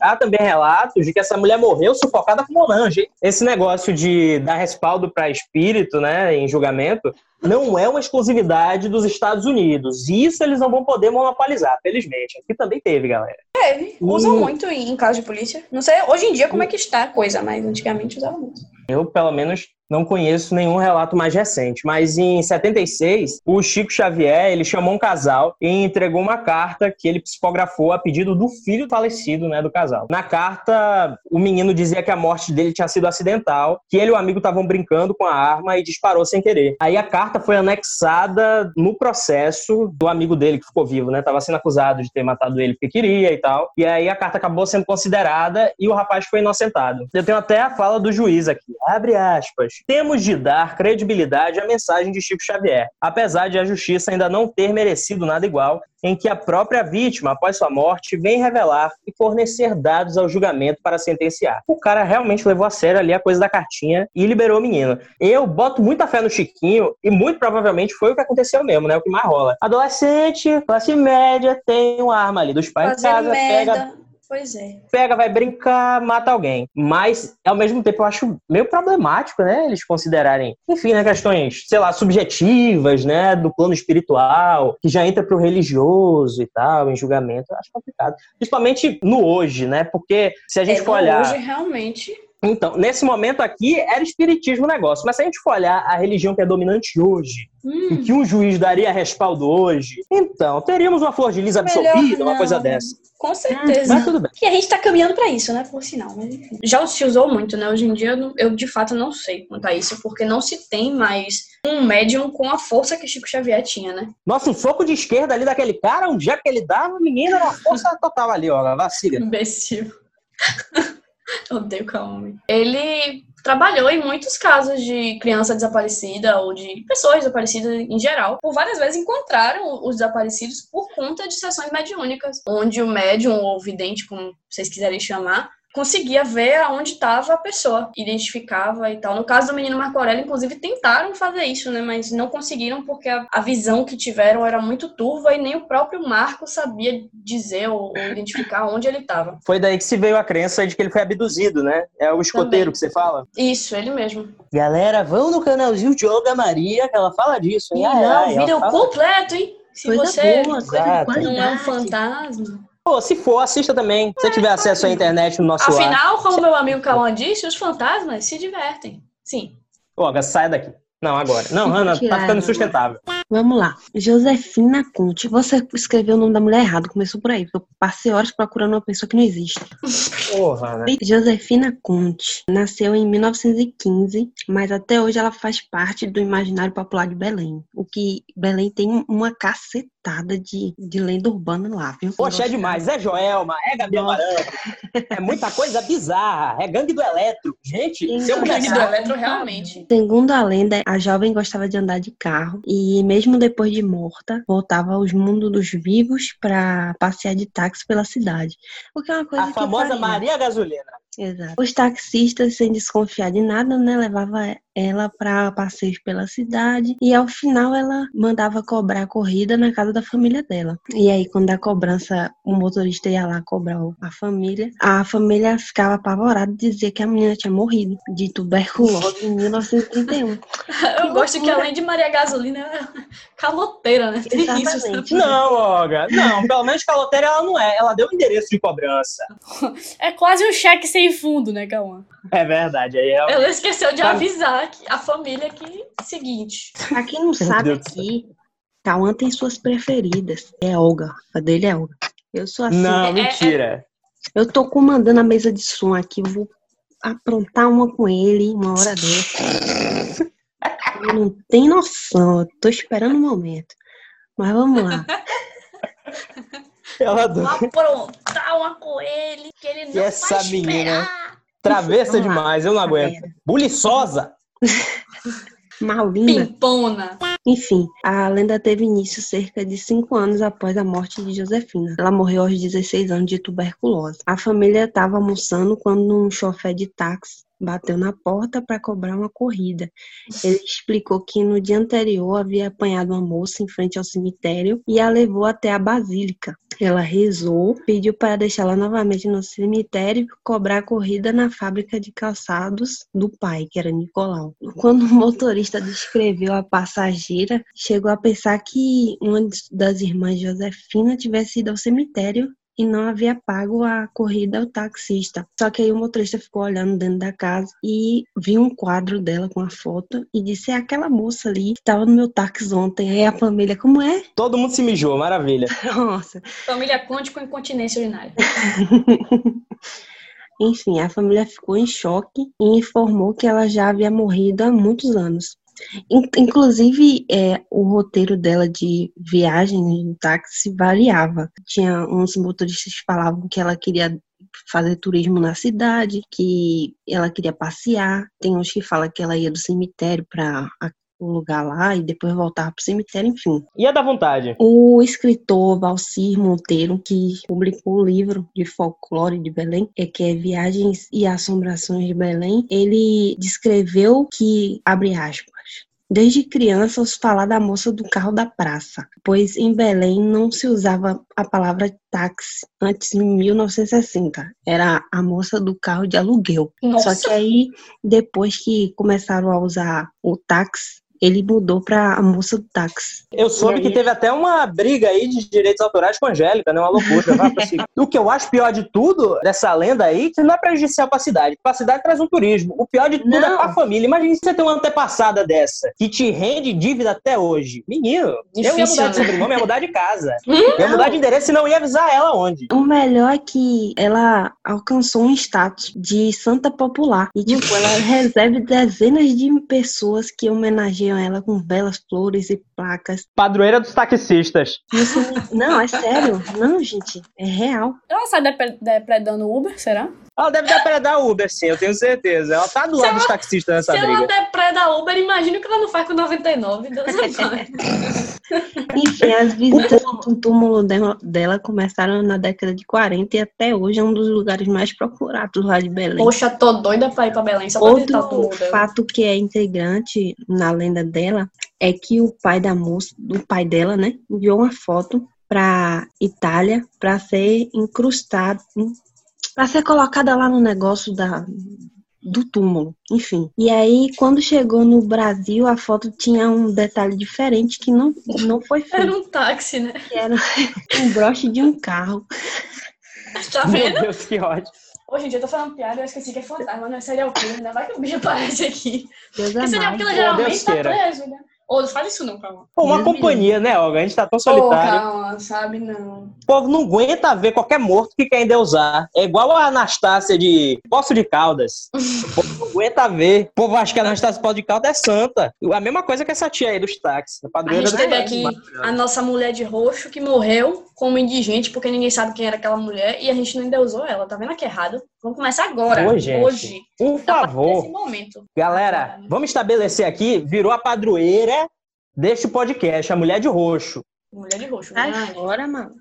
Há também relatos de que essa mulher morreu sufocada com monange. hein? Esse negócio de dar respaldo para espírito, né, em julgamento, não é uma exclusividade dos Estados Unidos. Isso eles não vão poder monopolizar, felizmente. Aqui também teve, galera. Teve. Usam Hum. muito em, em caso de polícia. Não sei hoje em dia como é que está a coisa, mas antigamente usavam muito. Eu, pelo menos, não conheço nenhum relato mais recente. Mas em 76, o Chico Xavier ele chamou um casal e entregou uma carta que ele psicografou a pedido do filho falecido, né, do casal. Na carta, o menino dizia que a morte dele tinha sido acidental, que ele e o amigo estavam brincando com a arma e disparou sem querer. Aí a carta foi anexada no processo do amigo dele que ficou vivo, né? Tava sendo acusado de ter matado ele porque queria e tal. E aí a carta acabou sendo considerada e o rapaz foi inocentado. Eu tenho até a fala do juiz aqui. Abre aspas. Temos de dar credibilidade à mensagem de Chico Xavier, apesar de a justiça ainda não ter merecido nada igual, em que a própria vítima, após sua morte, vem revelar e fornecer dados ao julgamento para sentenciar. O cara realmente levou a sério ali a coisa da cartinha e liberou o menino. Eu boto muita fé no Chiquinho e muito provavelmente foi o que aconteceu mesmo, né? O que mais rola. Adolescente, classe média, tem uma arma ali dos pais em Fazer casa, pega merda. Pois é. pega, vai brincar, mata alguém. Mas, ao mesmo tempo, eu acho meio problemático, né? Eles considerarem, enfim, né, questões, sei lá, subjetivas, né? Do plano espiritual, que já entra pro religioso e tal, em julgamento. Eu acho complicado. Principalmente no hoje, né? Porque se a gente É, for olhar. Hoje, realmente. Então, nesse momento aqui, era espiritismo o negócio. Mas se a gente for olhar a religião que é dominante hoje, Hum, e que um juiz daria respaldo hoje, então, teríamos uma flor de lis absolvida, Melhor uma coisa dessa. com certeza. Mas tudo bem. E a gente tá caminhando pra isso, né? Por sinal, mas. Já se usou muito, né? Hoje em dia eu, de fato não sei quanto a isso, porque não se tem mais um médium com a força que Chico Xavier tinha, né? Nossa, um soco de esquerda ali daquele cara, um dia que ele dava, menina, uma força total ali, ó, vacila. Imbecil. Odeio homem. Ele trabalhou em muitos casos de criança desaparecida ou de pessoas desaparecidas em geral. Por várias vezes encontraram os desaparecidos por conta de sessões mediúnicas, onde o médium ou vidente, como vocês quiserem chamar, conseguia ver aonde estava a pessoa, identificava e tal. No caso do menino Marco Aurélio, inclusive, tentaram fazer isso, né? Mas não conseguiram porque a, a visão que tiveram era muito turva e nem o próprio Marco sabia dizer ou, ou identificar onde ele estava. Foi daí que se veio a crença de que ele foi abduzido, né? É o escoteiro Também. que você fala. Isso, ele mesmo. Galera, vão no canalzinho de Olga Maria, que ela fala disso. hein? E Ai, não, ai, o vídeo é ela o fala- completo, hein? Se Coisa você boa, coisa não é um fantasma. Pô, se for, assista também. Se você tiver acesso à internet no nosso ar. Afinal, como meu amigo Cauã disse, os fantasmas se divertem. Sim. Olga, sai daqui. Não, agora. Não, Hanna, tá ficando insustentável. Vamos lá. Josefina Conte. Você escreveu o nome da mulher errado. Começou por aí. Eu passei horas procurando uma pessoa que não existe. Porra, né? Josefina Conte nasceu em 1915, mas até hoje ela faz parte do imaginário popular de Belém. O que Belém tem uma cacetada de, de lenda urbana lá, viu? Poxa, é demais. É Joelma, é Gabi Nossa. Amaranto. É muita coisa bizarra. É gangue do eletro. Gente, Sim, se eu gangue do. Eletro, realmente. Segundo a lenda, a jovem gostava de andar de carro e, mesmo depois de morta, voltava aos mundos dos vivos para passear de táxi pela cidade. O que é uma coisa A que famosa. Maria Gasolina. Exato. Os taxistas, sem desconfiar de nada, né, levava ela para passeios pela cidade e ao final ela mandava cobrar a corrida na casa da família dela. E aí quando a cobrança, o motorista ia lá cobrar a família, a família ficava apavorada e dizia que a menina tinha morrido de tuberculose em 1931. Eu gosto que além de Maria Gasolina, é caloteira, né? Tem isso, Exatamente. né? Não, Olga. Não, pelo menos caloteira ela não é. Ela deu o endereço de cobrança. É quase um cheque sem fundo, né, Cauã? É verdade. Aí é... Ela esqueceu de Sabe- avisar que a família que seguinte. Pra quem não sabe aqui, Cauã tem suas preferidas. É Olga. A dele é Olga. Eu sou assim. Não, é- mentira. Eu tô comandando a mesa de som aqui, vou aprontar uma com ele uma hora dessa. Não tem noção, eu tô esperando o momento. Mas vamos lá. Ela aprontar uma com ele, que ele não E essa vai menina? esperar. Travessa demais, eu não aguento. Buliçosa. Malina. Pimpona. Enfim, a lenda teve início cerca de cinco anos após a morte de Josefina. Ela morreu aos 16 anos de tuberculose. A família estava almoçando quando um chofer de táxi bateu na porta para cobrar uma corrida. Ele explicou que no dia anterior havia apanhado uma moça em frente ao cemitério e a levou até a basílica. Ela rezou, pediu para deixá-la novamente no cemitério e cobrar a corrida na fábrica de calçados do pai, que era Nicolau. Quando o motorista descreveu a passageira, chegou a pensar que uma das irmãs Josefina tivesse ido ao cemitério e não havia pago a corrida ao taxista. Só que aí o motorista ficou olhando dentro da casa e viu um quadro dela com a foto e disse: É aquela moça ali que estava no meu táxi ontem. Aí a família, como é? Todo mundo se mijou, maravilha. Nossa. Família Conte com incontinência urinária. Enfim, a família ficou em choque e informou que ela já havia morrido há muitos anos. In- Inclusive, é, o roteiro dela de viagem no táxi variava. Tinha uns motoristas que falavam que ela queria fazer turismo na cidade, que ela queria passear. Tem uns que falam que ela ia do cemitério para o lugar lá e depois voltava para o cemitério, enfim. Ia dar vontade. O escritor Valcir Monteiro, que publicou o livro de folclore de Belém, é que é Viagens e Assombrações de Belém, ele descreveu que, abre aspas, Desde criança ouço falar da moça do carro da praça, pois em Belém não se usava a palavra táxi antes de 1960. Era a moça do carro de aluguel. Nossa. Só que aí, depois que começaram a usar o táxi, ele mudou pra a moça do táxi. Eu soube aí? que teve até uma briga aí de direitos autorais com a Angélica, né? Uma loucura. Cima. o que eu acho pior de tudo dessa lenda aí, que não é prejudicial pra cidade. Pra cidade traz um turismo. O pior de tudo Não. é pra família. Imagina se você tem uma antepassada dessa, que te rende dívida até hoje. Menino, eu ia Difícil, mudar de né? sobrenome, ia mudar de casa. ia mudar de endereço e não ia avisar ela onde. O melhor é que ela alcançou um status de santa popular. E, tipo, ela recebe dezenas de pessoas que homenageiam ela com velas, flores e placas. Padroeira dos taxistas. E o cemi- Não, é sério. Não, gente. É real. Ela sai depre- depredando o Uber, será? Ela deve depredar Uber, sim, eu tenho certeza. Ela tá do Se lado ela- dos taxistas nessa Se ela briga. depreda Uber, imagina o que ela não faz com 99. Deus. Enfim, as visitas do túmulo dela, começaram na década de 40 e até hoje é um dos lugares mais procurados lá de Belém. Poxa, tô doida pra ir pra Belém só pra Outro fato que é integrante na lenda dela é que o pai da moça, o pai dela, né, enviou uma foto pra Itália para ser incrustado, para ser colocada lá no negócio da do túmulo, enfim. E aí, quando chegou no Brasil, a foto tinha um detalhe diferente que não, não foi Era feito, um táxi, né? que era um broche de um carro. Tá Meu vendo? Deus, que ódio. Hoje em dia eu tô falando piada, eu esqueci que é fantasma, não é serial killer, né? Vai que o bicho aparece aqui. Deus Porque serial killer geralmente Deus tá queira. preso, né? Ô, não fala isso não, calma. Pô, uma Deus companhia, né, Olga? A gente tá tão Pô, solitário. calma, sabe, não. O povo não aguenta ver qualquer morto que quer endeusar. É igual a Anastácia de Poço de Caldas. O povo não aguenta ver. O povo acha que a Anastácia de Poço de Caldas é santa. A mesma coisa que essa tia aí dos táxis. A A gente teve aqui a nossa mulher de roxo que morreu como indigente, porque ninguém sabe quem era aquela mulher, e a gente não endeusou ela. Tá vendo que é errado? Vamos começar agora. Gente. Hoje. Por partir favor. Galera, vamos estabelecer aqui, virou a padroeira deste podcast, a Mulher de Roxo. Mulher de roxo. Fora, mano.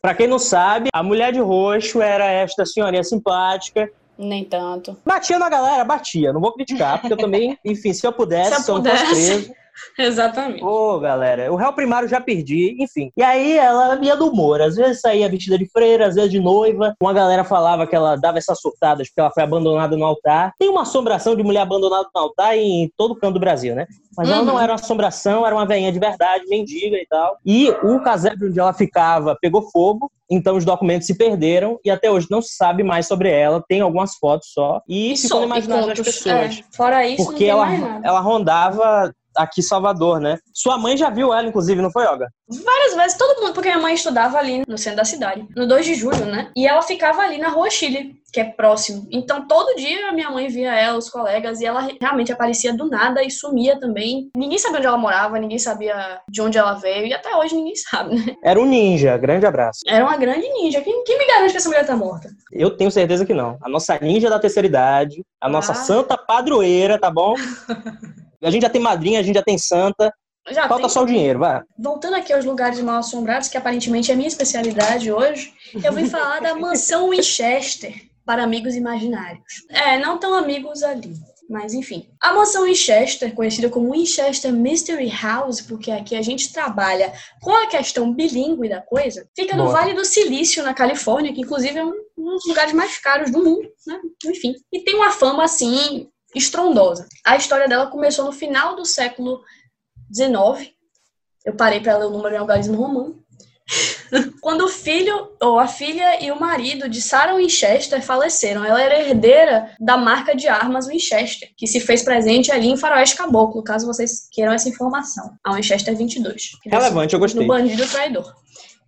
Pra quem não sabe, a Mulher de Roxo era esta senhorinha simpática Nem tanto. Batia na galera, batia. Não vou criticar, porque eu também, enfim, se eu pudesse, Se eu se eu não fosse pudesse. preso. Exatamente. Ô, galera, o réu primário já perdi, enfim. E aí ela ia do humor. Às vezes saía vestida de freira, às vezes de noiva. Uma galera falava que ela dava essas surtadas porque ela foi abandonada no altar. Tem uma assombração de mulher abandonada no altar em todo canto do Brasil, né? Mas ela Uhum. não era uma assombração, era uma veinha de verdade, mendiga e tal. E o casebre onde ela ficava pegou fogo, então os documentos se perderam e até hoje não se sabe mais sobre ela. Tem algumas fotos só. E, E ficou no imaginário das pessoas. É, fora isso, Porque ela, ela rondava aqui em Salvador, né? Sua mãe já viu ela, inclusive, não foi, Olga? Várias vezes, todo mundo, porque minha mãe estudava ali no centro da cidade, no 2 de julho, né? E ela ficava ali na rua Chile, que é próximo. Então, todo dia a minha mãe via ela, os colegas, e ela realmente aparecia do nada e sumia também. Ninguém sabia onde ela morava, ninguém sabia de onde ela veio, e até hoje ninguém sabe, né? Era um ninja, grande abraço. Era uma grande ninja. Quem, quem me garante que essa mulher tá morta? Eu tenho certeza que não. A nossa ninja da terceira idade, a nossa Ah. santa padroeira, tá bom? A gente já tem madrinha, a gente já tem santa. Já Falta tem- só o dinheiro, vai. Voltando aqui aos lugares mal assombrados, que aparentemente é minha especialidade hoje, eu vim falar da mansão Winchester para amigos imaginários. É, não tão amigos ali. Mas enfim. A mansão Winchester, conhecida como Winchester Mystery House, porque aqui a gente trabalha com a questão bilíngue da coisa, fica no Boa. Vale do Silício, na Califórnia, que inclusive é um um dos lugares mais caros do mundo, né? Enfim. E tem uma fama assim estrondosa. A história dela começou no final do século XIX. Eu parei para ler o número em algarismo romano. Quando o filho, ou a filha e o marido de Sarah Winchester faleceram, ela era herdeira da marca de armas Winchester, que se fez presente ali em Faroeste Caboclo, caso vocês queiram essa informação. A Winchester 22. que Relevante, eu gostei. no bandido traidor.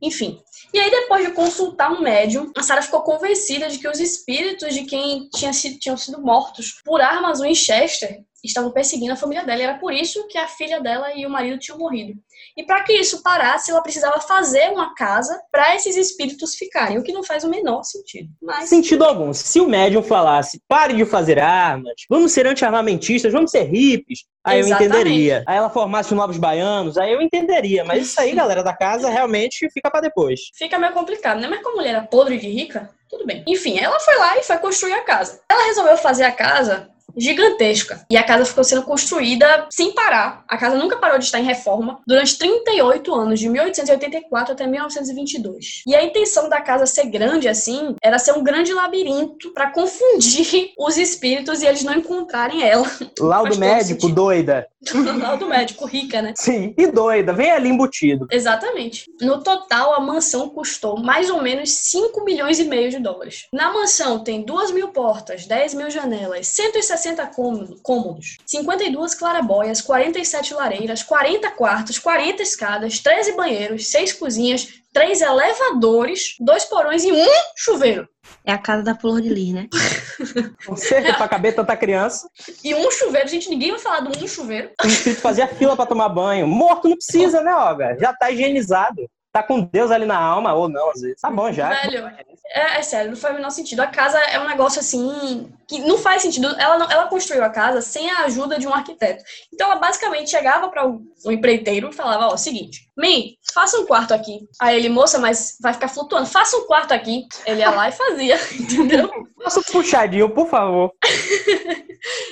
Enfim. E aí, depois de consultar um médium, a Sarah ficou convencida de que os espíritos de quem tinha sido, tinham sido mortos por armas Winchester estavam perseguindo a família dela. E era por isso que a filha dela e o marido tinham morrido. E para que isso parasse, ela precisava fazer uma casa para esses espíritos ficarem, o que não faz o menor sentido. Mas Sentido algum. Se o médium falasse, pare de fazer armas, vamos ser anti-armamentistas, vamos ser hippies, aí eu Exatamente. entenderia. Aí ela formasse os novos baianos, aí eu entenderia. Mas isso aí, galera da casa, realmente fica pra depois. fica meio complicado, né? Mas como a mulher era podre de rica, tudo bem. Enfim, ela foi lá e foi construir a casa. Ela resolveu fazer a casa gigantesca. E a casa ficou sendo construída sem parar. A casa nunca parou de estar em reforma durante 38 anos, de 1884 até 1922. E a intenção da casa ser grande assim era ser um grande labirinto para confundir os espíritos e eles não encontrarem ela. Laudo médico, sentido. doida. Lá do médico rica, né? Sim, e doida. Vem ali embutido. Exatamente. No total, a mansão custou mais ou menos 5 milhões e meio de dólares. Na mansão tem 2 mil portas, 10 mil janelas, 160 cômodo- cômodos, 52 clarabóias, 47 lareiras, 40 quartos, 40 escadas, 13 banheiros, 6 cozinhas, 3 elevadores, 2 porões e um chuveiro. É a casa da Flor de Lis, né? Com cerca pra caber tanta criança. E um chuveiro, gente, ninguém vai falar do um chuveiro. O espírito fazia fila pra tomar banho. Morto não precisa, né, Olga? Já tá higienizado. Tá com Deus ali na alma, ou não, às vezes. Tá bom já. Velho, é, é sério, não faz o menor sentido. A casa é um negócio assim que não faz sentido. Ela, não- ela construiu a casa sem a ajuda de um arquiteto. Então ela basicamente chegava para o um empreiteiro e falava: Ó, seguinte, man, faça um quarto aqui. Aí ele, moça, mas vai ficar flutuando, faça um quarto aqui. Ele ia lá e fazia, entendeu? Faça um puxadinho, por favor.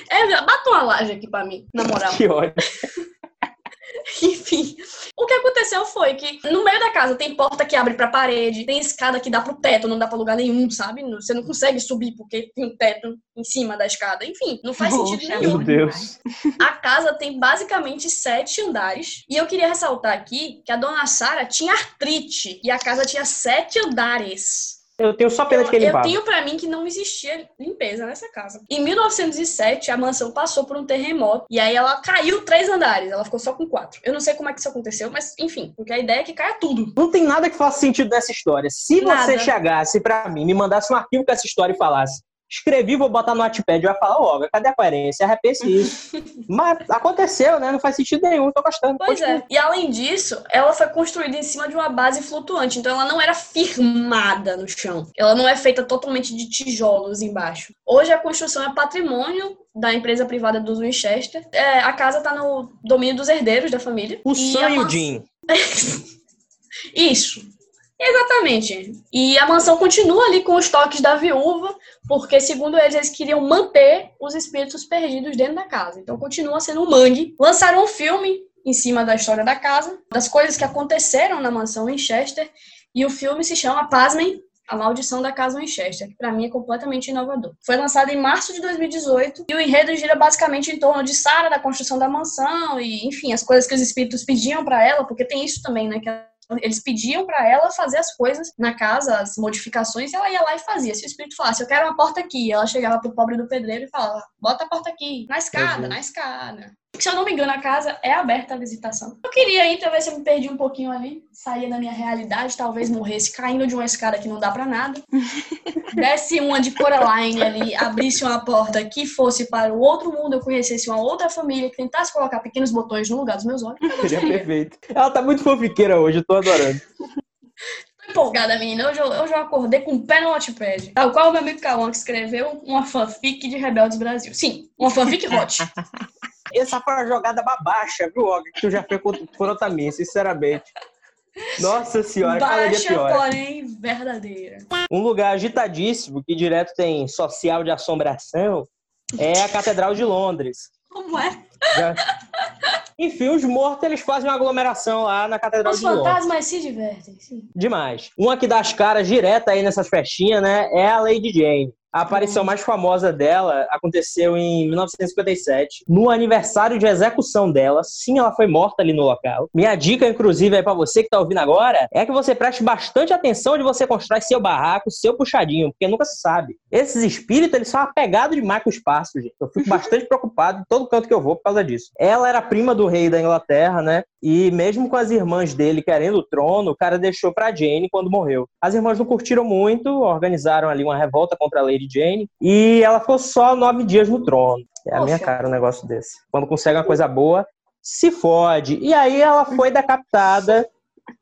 É, bata uma laje aqui pra mim, na moral. Que ódio. Enfim, o que aconteceu foi que no meio da casa tem porta que abre pra parede, tem escada que dá pro teto, não dá pra lugar nenhum, sabe? Você não consegue subir porque tem um teto em cima da escada. Enfim, não faz sentido Poxa, nenhum. Meu Deus. A casa tem basicamente sete andares. E eu queria ressaltar aqui que a dona Sara tinha artrite e a casa tinha sete andares. Eu tenho só pena de que Eu, ele eu tenho pra mim que não existia limpeza nessa casa. Em 1907, a mansão passou por um terremoto e aí ela caiu três andares. Ela ficou só com quatro. Eu não sei como é que isso aconteceu, mas enfim, porque a ideia é que caia tudo. Não tem nada que faça sentido nessa história. Se você Nada. chegasse pra mim, me mandasse um arquivo com essa história e falasse, escrevi, vou botar no eu ia falar, Olga, cadê a coerência? Repense isso. Mas aconteceu, né? Não faz sentido nenhum, tô gostando. Pois Continua. é. E além disso, ela foi construída em cima de uma base flutuante, então ela não era firmada no chão. Ela não é feita totalmente de tijolos embaixo. Hoje a construção é patrimônio da empresa privada dos Winchester. É, a casa tá no domínio dos herdeiros da família. O Sam e o mans- Jim. Isso. Exatamente. E a mansão continua ali com os toques da viúva, porque, segundo eles, eles queriam manter os espíritos perdidos dentro da casa. Então, continua sendo um mangue. Lançaram um filme em cima da história da casa, das coisas que aconteceram na mansão Winchester, e o filme se chama, pasmem, A Maldição da Casa Winchester, que para mim é completamente inovador. Foi lançado em março de 2018 e o enredo gira basicamente em torno de Sarah, da construção da mansão e, enfim, as coisas que os espíritos pediam para ela, porque tem isso também, né, que eles pediam para ela fazer as coisas na casa, as modificações, e ela ia lá e fazia. Se o espírito falasse, eu quero uma porta aqui, ela chegava pro pobre do pedreiro e falava, bota a porta aqui, na escada, Uhum. na escada. Se eu não me engano, a casa é aberta à visitação. Eu queria ir, talvez eu me perdi um pouquinho ali, saía da minha realidade, talvez morresse caindo de uma escada que não dá pra nada. Desse uma de Coraline ali, abrisse uma porta que fosse para o outro mundo, eu conhecesse uma outra família que tentasse colocar pequenos botões no lugar dos meus olhos. Seria perfeito. Ela tá muito fofiqueira hoje, eu tô adorando. Tô empolgada, menina. Hoje eu, hoje eu acordei com o pé no notepad. Tal qual o meu amigo Cauã, que escreveu uma fanfic de Rebeldes Brasil. Sim, uma fanfic hot. Essa foi uma jogada babacha, viu, Olga? Que tu já fez contra mim, sinceramente. Nossa senhora, cada dia Baixa, pior. porém verdadeira. Um lugar agitadíssimo que direto tem social de assombração é a Catedral de Londres. Como é? Já- Enfim, os mortos eles fazem uma aglomeração lá na Catedral Os de Londres. fantasmas se divertem. Sim. Demais. Uma que dá as caras direta aí nessas festinhas, né? É a Lady Jane. A aparição mais famosa dela aconteceu em 1957, no aniversário de execução dela. Sim, ela foi morta ali no local. Minha dica, inclusive, aí pra você que tá ouvindo agora, é que você preste bastante atenção onde você constrói seu barraco, seu puxadinho, porque nunca se sabe. Esses espíritos, eles são apegados demais com o espaço, gente. Eu fico bastante preocupado em todo canto que eu vou por causa disso. Ela era prima do rei da Inglaterra, né? E mesmo com as irmãs dele querendo o trono, o cara deixou pra Jane quando morreu. As irmãs não curtiram muito, organizaram ali uma revolta contra a Jane e ela ficou só nove dias no trono. É a minha cara um negócio desse. Quando consegue uma coisa boa, se fode. E aí ela foi decapitada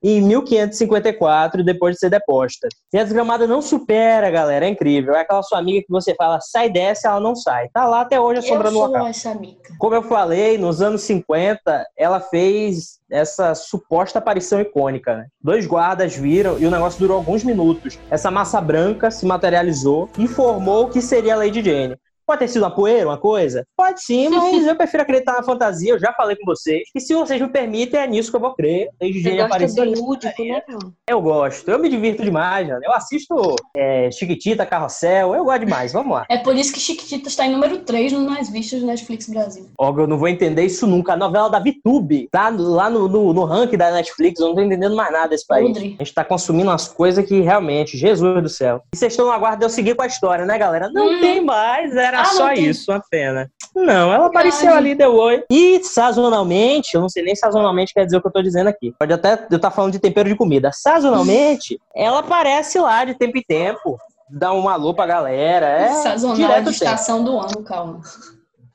em 1554, depois de ser deposta. E a desgramada não supera, galera. É incrível. É aquela sua amiga que você fala, sai dessa, ela não sai. Tá lá até hoje assombrando o local. essa amiga. Como eu falei, nos anos 50, ela fez essa suposta aparição icônica. Né? Dois guardas viram e o negócio durou alguns minutos. Essa massa branca se materializou e formou o que seria a Lady Jane. Pode ter sido uma poeira, uma coisa? Pode sim, mas eu prefiro acreditar na fantasia. Eu já falei com vocês. E se vocês me permitem, é nisso que eu vou crer. Lady Você gosta do lúdico, né, João? Eu gosto. Eu me divirto demais, Jana. Eu assisto é, Chiquitita, Carrossel. Eu gosto demais. Vamos lá. É por isso que Chiquitita está em número 3 nos mais vistos do Netflix Brasil. Ó, eu não vou entender isso nunca. A novela da VTube tá lá no, no, no ranking da Netflix. Eu não tô entendendo mais nada desse país. Podre. A gente tá consumindo umas coisas que realmente, Jesus do céu. E vocês estão no aguardo de eu seguir com a história, né, galera? Não Hum. tem mais, era Ah, não só tem. isso, uma pena. Não, ela apareceu ali, deu oi. E sazonalmente, eu não sei nem sazonalmente quer dizer o que eu tô dizendo aqui. Pode até eu estar falando de tempero de comida. Sazonalmente, ela aparece lá de tempo em tempo. Dá um alô pra galera. É, Sazonal direto de estação do ano, calma.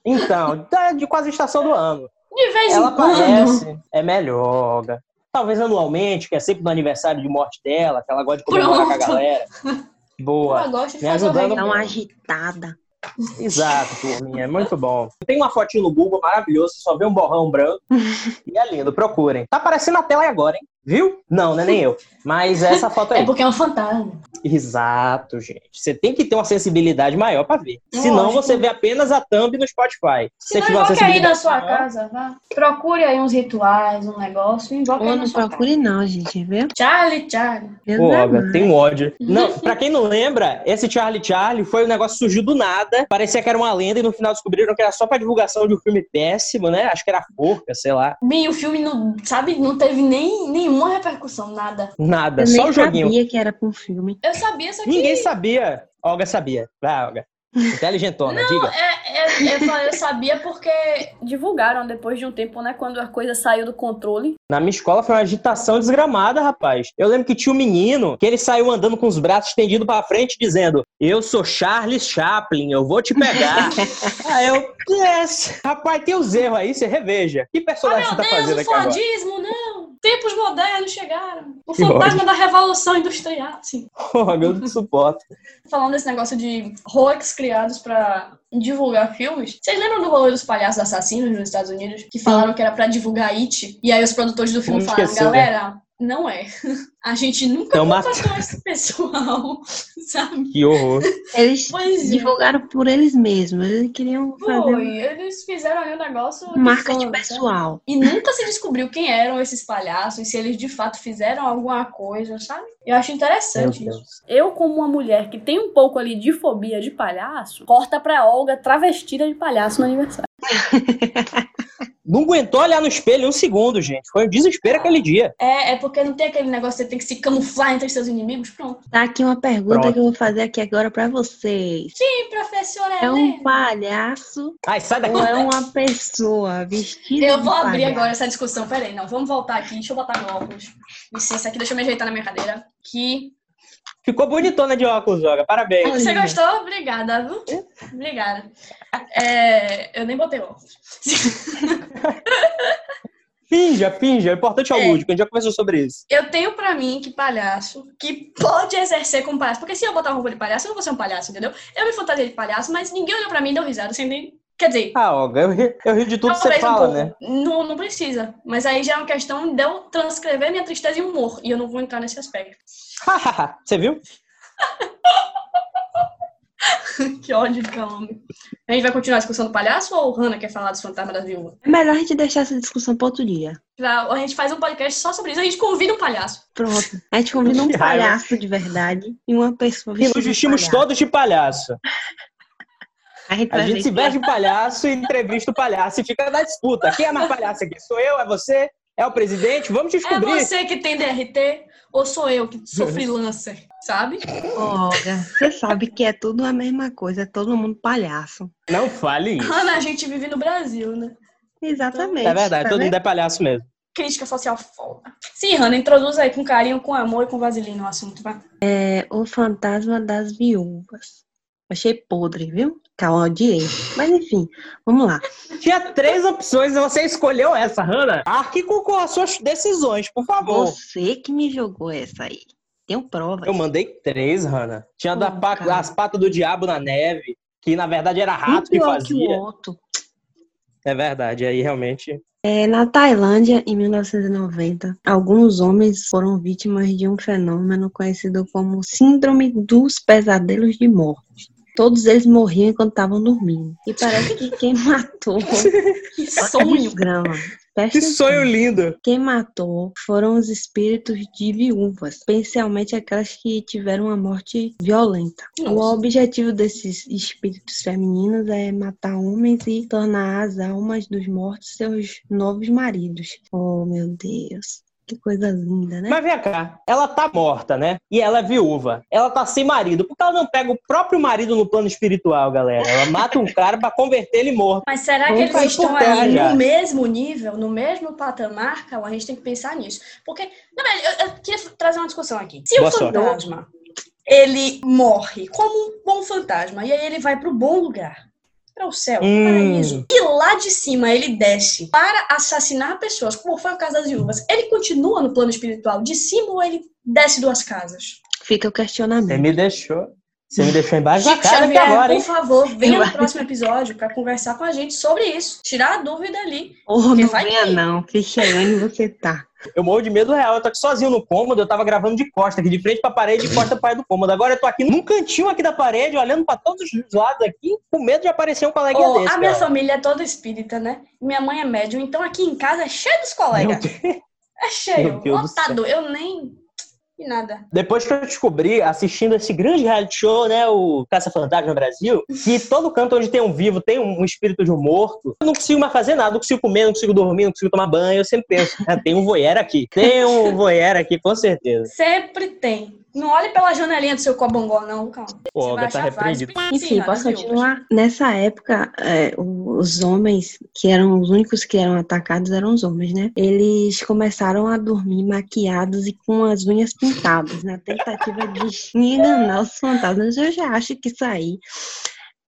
Então, tá de quase estação do ano. De vez Ela em quando. aparece, é melhor. Olga. Talvez anualmente, que é sempre no aniversário de morte dela, que ela gosta de comemorar com a Pronto. galera. Ela Boa. gosta de Me ajudando. Tão agitada. Exato, turminha. É muito bom. Tem uma fotinho no Google maravilhoso, você só vê um borrão branco. e é lindo, procurem. Tá aparecendo na tela aí agora, hein? Viu? Não, não é nem eu. Mas essa foto aí. É porque é um fantasma. Exato, gente. Você tem que ter uma sensibilidade maior pra ver. Senão Lógico. você vê apenas a thumb no Spotify. Se Se você não tiver invoque aí na sua maior, casa, vá. Procure aí uns rituais, um negócio, invoque aí Ou na não sua casa. procure não, gente, viu? Charlie, Charlie. Pô, é Olga, mais. tem um ódio. Não, pra quem não lembra, esse Charlie Charlie foi um negócio que surgiu do nada. Parecia que era uma lenda e no final descobriram que era só pra divulgação de um filme péssimo, né? Acho que era Forca, sei lá. Bem, o filme, não, sabe, não teve nem nenhuma repercussão, nada. Nada, Eu só nem o joguinho. sabia que era pra um filme. Eu sabia, só que... Ninguém sabia. Olga sabia. Vai, Olga. Inteligentona, diga. É, é, eu, falei, eu sabia porque... Divulgaram depois de um tempo, né? Quando a coisa saiu do controle. Na minha escola foi uma agitação desgramada, rapaz. Eu lembro que tinha um menino que ele saiu andando com os braços estendidos pra frente, dizendo: Eu sou Charles Chaplin, eu vou te pegar. aí eu, yes. Rapaz, tem os erros aí, você reveja. Que Ah, personagem meu você tá Deus, fazendo o aqui agora? Fordismo, não! Tempos modernos chegaram. O Que fantasma da Revolução Industrial, sim. Porra, meu Deus, suporto. Falando desse negócio de hoax criados pra divulgar filmes. Vocês lembram do rolê dos palhaços assassinos nos Estados Unidos? Que falaram que era pra divulgar It. E aí os produtores do filme Não falaram, esqueceu, né? Não é. A gente nunca Então, contratou esse pessoal, sabe? Que horror. Eles Pois é. divulgaram por eles mesmos. Eles queriam fazer Foi, eles fizeram ali um negócio. de marca de sabe? pessoal. E nunca se descobriu quem eram esses palhaços e se eles de fato fizeram alguma coisa, sabe? Eu acho interessante isso. Eu, como uma mulher que tem um pouco ali de fobia de palhaço, corta pra Olga travestida de palhaço no aniversário. Não aguentou olhar no espelho um segundo, gente. Foi um desespero aquele dia. É, é porque não tem aquele negócio de você tem que se camuflar entre seus inimigos. Pronto. Tá aqui uma pergunta Pronto. que eu vou fazer aqui agora pra vocês. Sim, professora É um palhaço Ai, sai daqui. ou é uma pessoa vestida Eu de vou abrir palhaço? agora essa discussão. Peraí, não. Vamos voltar aqui. Deixa eu botar meu óculos. Licença aqui, deixa eu me ajeitar na minha cadeira. Que. Ficou bonitona de óculos, Olga. Parabéns. Você gostou? Obrigada, viu? Obrigada. É, eu nem botei óculos. Finja, finja. O importante é o É. lúdico. A gente já conversou sobre isso. Eu tenho pra mim que palhaço, que pode exercer como palhaço. Porque se eu botar uma roupa de palhaço, eu não vou ser um palhaço, entendeu? Eu me fantasiei de palhaço, mas ninguém olhou pra mim e deu risada sem nem. Quer dizer, Ah, Olga, eu ri, eu ri de tudo que você um fala, pouco. né? Não, não precisa. Mas aí já é uma questão de eu transcrever minha tristeza em humor. E eu não vou entrar nesse aspecto. você viu? que ódio de calma. A gente vai continuar a discussão do palhaço ou o Hannah quer falar dos fantasmas da viúva? É melhor a gente deixar essa discussão para outro dia. Pra- A gente faz um podcast só sobre isso. A gente convida um palhaço. Pronto. A gente convida um palhaço de verdade e uma pessoa E vestida nos de vestimos todos de palhaço. A gente, A gente se veste de palhaço e entrevista o palhaço e fica na disputa. Quem é mais palhaço aqui? Sou eu? É você? É o presidente? Vamos É descobrir. você que tem DRT ou sou eu que sou freelancer, sabe? Olga, você sabe que é tudo a mesma coisa, é todo mundo palhaço. Não fale isso. Hannah, a gente vive no Brasil, né? Exatamente. É verdade, tá todo mundo é palhaço mesmo. Crítica social foda. Sim, Hannah, introduz aí com carinho, com amor e com vaselina o assunto, vai. É o fantasma das viúvas. Achei podre, viu? Calma, odiei. Mas enfim, vamos lá. Tinha três opções e você escolheu essa, Hannah. Arque com, as suas decisões, por favor. Você que me jogou essa aí. Tenho provas. Eu mandei três, Hannah. Tinha da pa- cara. as patas do diabo na neve, que na verdade era rato que pior que o fazia. outro. É verdade, aí realmente. É, na Tailândia, em 1990, alguns homens foram vítimas de um fenômeno conhecido como Síndrome dos Pesadelos de Morte. Todos eles morriam enquanto estavam dormindo. E parece que quem matou. Que sonho! Presta Que sonho lindo! Quem matou foram os espíritos de viúvas, especialmente aquelas que tiveram uma morte violenta. O Nossa. objetivo desses espíritos femininos é matar homens e tornar as almas dos mortos seus novos maridos. Oh, meu Deus. Que coisa linda, né? Mas vem cá, ela tá morta, né? E ela é viúva. Ela tá sem marido. Por que ela não pega o próprio marido no plano espiritual, galera? Ela mata um cara pra converter ele morto. Mas será que eles estão aí no mesmo nível, no mesmo patamar? Calma, a gente tem que pensar nisso. Porque, na verdade, eu, eu queria trazer uma discussão aqui. Se Boa o sorte. fantasma, ele morre como um bom fantasma, e aí ele vai pro bom lugar, para o céu, Hum. paraíso, e lá de cima ele desce para assassinar pessoas, como foi o caso das viúvas, ele continua no plano espiritual de cima ou ele desce duas casas? Fica o Você questionamento. me deixou. Você me deixou embaixo da Chico cara aqui Xavier, agora, por hein? favor, venha no próximo episódio para conversar com a gente sobre isso. Tirar a dúvida ali. Oh, não vai venha que- não. Onde você tá. Eu morro de medo real. Eu tô aqui sozinho no cômodo, eu tava gravando de costa, aqui de frente pra parede, de costa pra do cômodo. Agora eu tô aqui num cantinho aqui da parede, olhando pra todos os lados aqui, com medo de aparecer um coleguinha Ó, desse. a minha cara. família é toda espírita, né? Minha mãe é médium, então aqui em casa é cheio dos colegas. É cheio, lotado. Eu nem. E nada. Depois que eu descobri, assistindo esse grande reality show, né, o Caça Fantasma Brasil, que todo canto onde tem um vivo tem um espírito de um morto, eu não consigo mais fazer nada, não consigo comer, não consigo dormir, não consigo tomar banho, eu sempre penso, ah, tem um voyeur aqui, tem um voyeur aqui, com certeza. Sempre tem. Não olhe pela janelinha do seu cobongó, não, calma. Pô, Você vai Olga tá repreendido. Enfim, posso continuar? Nessa época, é, os homens, que eram os únicos que eram atacados, eram os homens, né? Eles começaram a dormir maquiados e com as unhas pintadas, na tentativa de enganar os fantasmas. Eu já acho que isso aí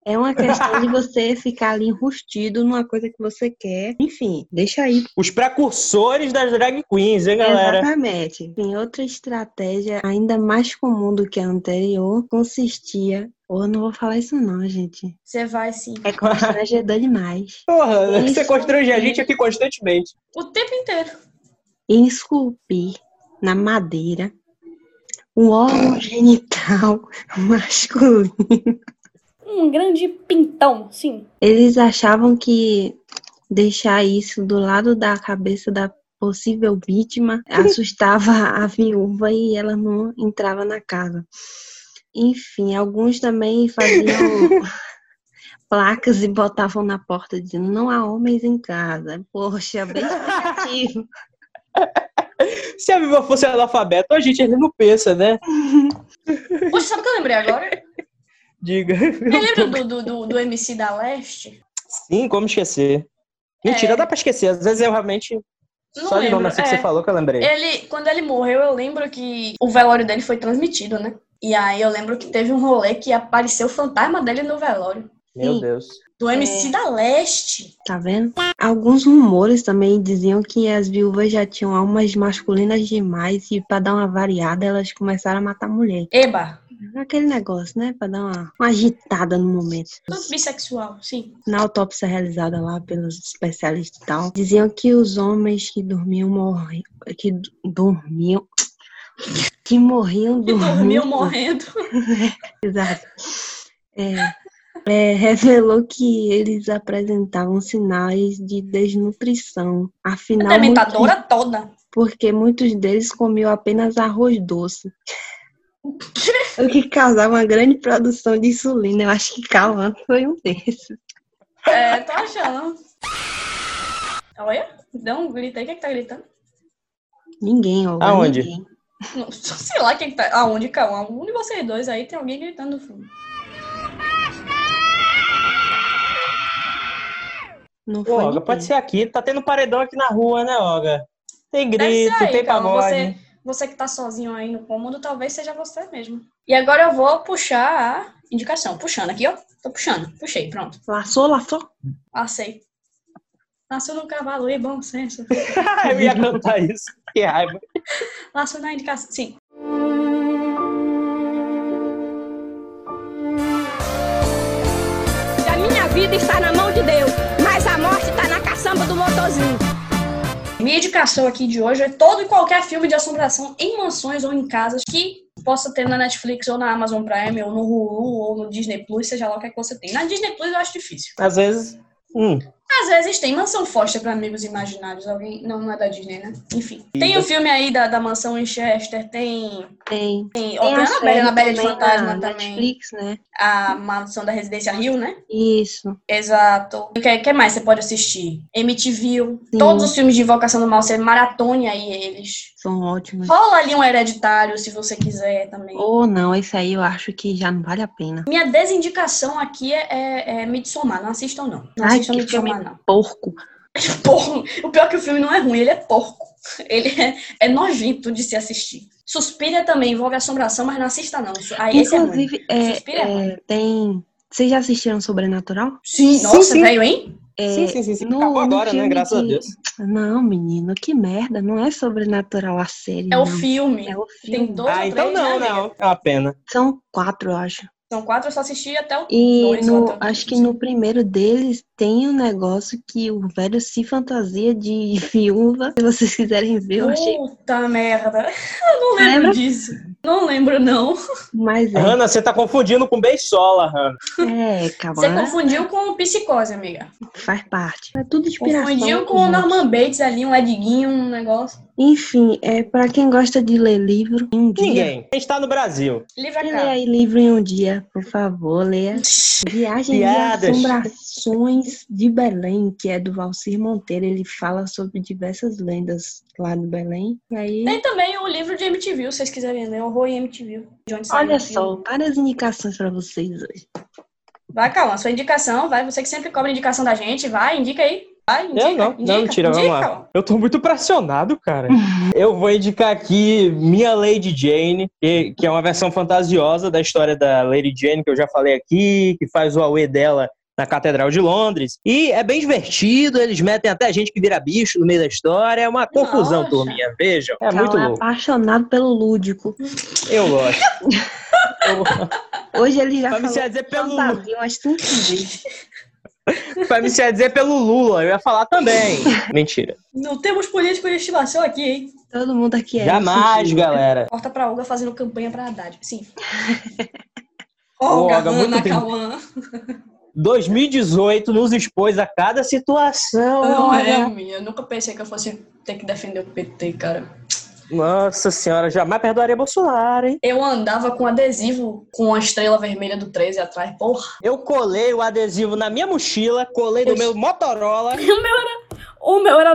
é uma questão de você ficar ali enrustido numa coisa que você quer. Enfim, deixa aí. Os precursores das drag queens, hein, galera? Exatamente. Enfim, outra estratégia ainda mais comum do que a anterior consistia. Ou não vou falar isso não, gente. Você vai sim. É constrangedor demais. Porra, Isso você constrange a gente aqui constantemente. O tempo inteiro. Em esculpir na madeira um órgão genital masculino. Um grande pintão, sim. Eles achavam que deixar isso do lado da cabeça da possível vítima assustava a viúva e ela não entrava na casa. Enfim, alguns também faziam placas e botavam na porta dizendo não há homens em casa. Poxa, bem explicativo. Se a viúva fosse analfabeto, a gente ainda não pensa, né? Poxa, sabe o que eu lembrei agora? Diga. Você lembra do, do, do, do MC da Leste? Sim, como esquecer? Mentira, É. dá pra esquecer. Às vezes eu realmente. Não só de nome lembro, assim que é. você falou que eu lembrei. Ele, quando ele morreu, eu lembro que o velório dele foi transmitido, né? E aí eu lembro que teve um rolê que apareceu o fantasma dele no velório. Meu Sim. Deus. Do MC É. da Leste. Tá vendo? Alguns rumores também diziam que as viúvas já tinham almas masculinas demais e pra dar uma variada elas começaram a matar mulher. Eba. Aquele negócio, né? Pra dar uma, uma agitada no momento. Bissexual, sim. Na autópsia realizada lá pelos especialistas e tal, diziam que os homens que dormiam morriam. Que dormiam. Que morriam Que dormindo. dormiu morrendo. Exato. É, é, revelou que eles apresentavam sinais de desnutrição. A Afinal, dementadora toda. porque muitos deles comiam apenas arroz doce. O que causava uma grande produção de insulina. Eu acho que Calvin foi um desses. É, tô achando. Olha, dá um grito aí. Quem é que tá gritando? Ninguém, ó. Aonde? Ninguém. Não, sei lá quem que tá. Aonde, calma. Um de vocês dois aí tem alguém gritando no fundo. Não foi Olga, ninguém. pode ser aqui. Tá tendo paredão aqui na rua, né, Olga? Tem grito, aí, tem calma. pagode. Você, você que tá sozinho aí no cômodo, talvez seja você mesmo. E agora eu vou puxar a indicação. Puxando aqui, ó. Tô puxando. Puxei, pronto. Laçou, laçou? Passei. Laço no cavalo e bom senso. eu ia cantar isso. Que raiva. Laço na indicação. Sim. A minha vida está na mão de Deus, mas a morte está na caçamba do motorzinho. Minha indicação aqui de hoje é todo e qualquer filme de assombração em mansões ou em casas que possa ter na Netflix ou na Amazon Prime ou no Hulu ou no Disney Plus, seja lá o que, é que você tem. Na Disney Plus eu acho difícil. Às vezes. Hum, Às vezes tem Mansão Foster para amigos imaginários. Alguém. Não, não é da Disney, né? Enfim. Tem o filme aí da, da mansão em Chester, tem. Tem. Tem, a Anabelle, Anabelle de também Fantasma na também. Netflix, né? A mansão da Residência Rio, né? Isso. Exato. O que, que mais você pode assistir? MTV. Sim. Todos os filmes de Invocação do Mal, você maratone aí eles. São ótimos. Rola ali um hereditário, se você quiser também. Ou não, esse aí eu acho que já não vale a pena. Minha desindicação aqui é, é, é Midsommar. Não assistam, não. Não Ai, assistam Midsommar, não. porco. Porco. O pior é que o filme não é ruim, ele é porco. Ele é, é nojento de se assistir. Suspira também, envolve assombração, mas não assista, não. Aí, esse é. Inclusive, é, Suspira é ruim. é, tem. Vocês já assistiram Sobrenatural? Sim, Sim, nossa, sim. velho, hein? É, sim, sim, sim, sim. no- Acabou no agora, né? Graças a de- Deus. Não, menino, que merda. Não é sobrenatural a série. É o não. filme. É o Tem filme. dois Ah, então não, né, não. É uma pena. São quatro, eu acho. São quatro, eu só assisti até o E dois. no, acho que no primeiro deles tem um negócio que o velho se fantasia de viúva. Se vocês quiserem ver, eu achei. Puta merda. Eu não lembro Lembra? disso. Não lembro, não. Mas é. Hanna, você tá confundindo com Beisola, Hanna. É, Você calma. confundiu com psicose, amiga. Faz parte. É tudo inspiração. Confundiu com o. Norman Bates ali, um Edguinho, um negócio. Enfim, é para quem gosta de ler livro em um dia. Ninguém. A gente tá no Brasil. Livra Lê cara. aí livro em um dia, por favor, leia. Viagem Piadas. de Assombrações de Belém, que é do Valcir Monteiro. Ele fala sobre diversas lendas lá do Belém. Aí, Tem também o livro de MTV, se vocês quiserem ler, Horror em MTV. De onde olha só, várias indicações para vocês hoje. Vai, calma, sua indicação, vai. Você que sempre cobra indicação da gente, vai, indica aí. Vai, indica, não, indica, não, mentira, vamos indica, lá. Eu tô muito pressionado, cara. Eu vou indicar aqui Minha Lady Jane, que, que é uma versão fantasiosa da história da Lady Jane, que eu já falei aqui, que faz o auê dela na Catedral de Londres. E é bem divertido, eles metem até gente que vira bicho no meio da história. É uma confusão, Nossa. turminha. Vejam. É Cal muito é louco. apaixonado pelo lúdico. Eu gosto. Eu- Hoje ele já Mas me falou dizer pelo- fantasia umas cinco vezes. Vai me se dizer pelo Lula, eu ia falar também. Mentira. Não temos político de estimação aqui, hein? Todo mundo aqui é. Jamais, isso, galera. Corta pra Olga fazendo campanha pra Haddad. Sim. Olga, Olga, muito Ana. Cauã. 2018 nos expôs a cada situação. Não é, olha. minha. Eu nunca pensei que eu fosse ter que defender o PT, cara. Nossa senhora, jamais perdoaria Bolsonaro, hein? Eu andava com adesivo com a estrela vermelha do 13 atrás. Porra. Eu colei o adesivo na minha mochila, colei no Eu- meu Motorola. O meu era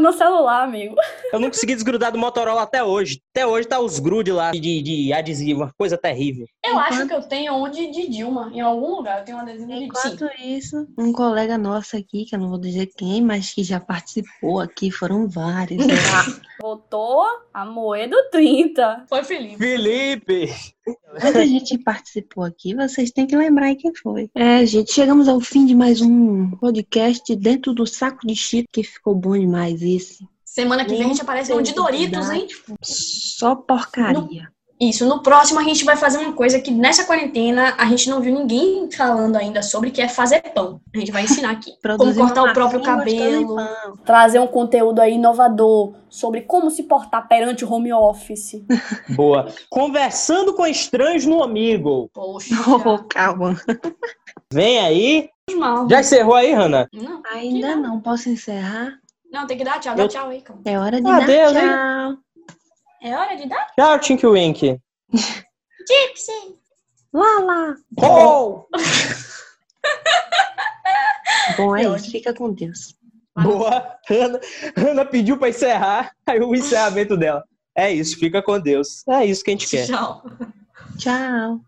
no celular, amigo. Eu não consegui desgrudar do Motorola até hoje. Até hoje tá os grude lá de, de adesivo, uma coisa terrível. Eu acho que eu tenho onde de Dilma. Em algum lugar eu tenho um adesivo de Sim. Enquanto isso, um colega nosso aqui, que eu não vou dizer quem, mas que já participou aqui, foram vários. Votou a Moedo 30. Foi Felipe. Felipe! Quanta gente participou aqui, vocês têm que lembrar aí quem foi. É, gente, chegamos ao fim de mais um podcast dentro do saco de chip, que ficou bom demais esse. Semana que vem a gente aparece no de Doritos, hein? Só porcaria. Isso, no próximo a gente vai fazer uma coisa que nessa quarentena a gente não viu ninguém falando ainda sobre, que é fazer pão. A gente vai ensinar aqui. Como cortar o próprio cabelo. Trazer um conteúdo aí inovador sobre como se portar perante o home office. Boa. Conversando com estranhos no Amigo. Poxa. Oh, calma. Vem aí. mal. Já encerrou aí, Hanna? Não, Ainda não, posso encerrar? não, tem que dar tchau. Dá Eu- tchau aí, calma. É hora de Ah, dar Deus, hein? É hora de dar? Tchau, Tink Wink. Gypsy. Lá. Oh! Bom, é isso. Fica com Deus. Boa. Hanna, Hanna pediu pra encerrar. Aí o encerramento dela. É isso, fica com Deus. É isso que a gente quer. Tchau. Tchau.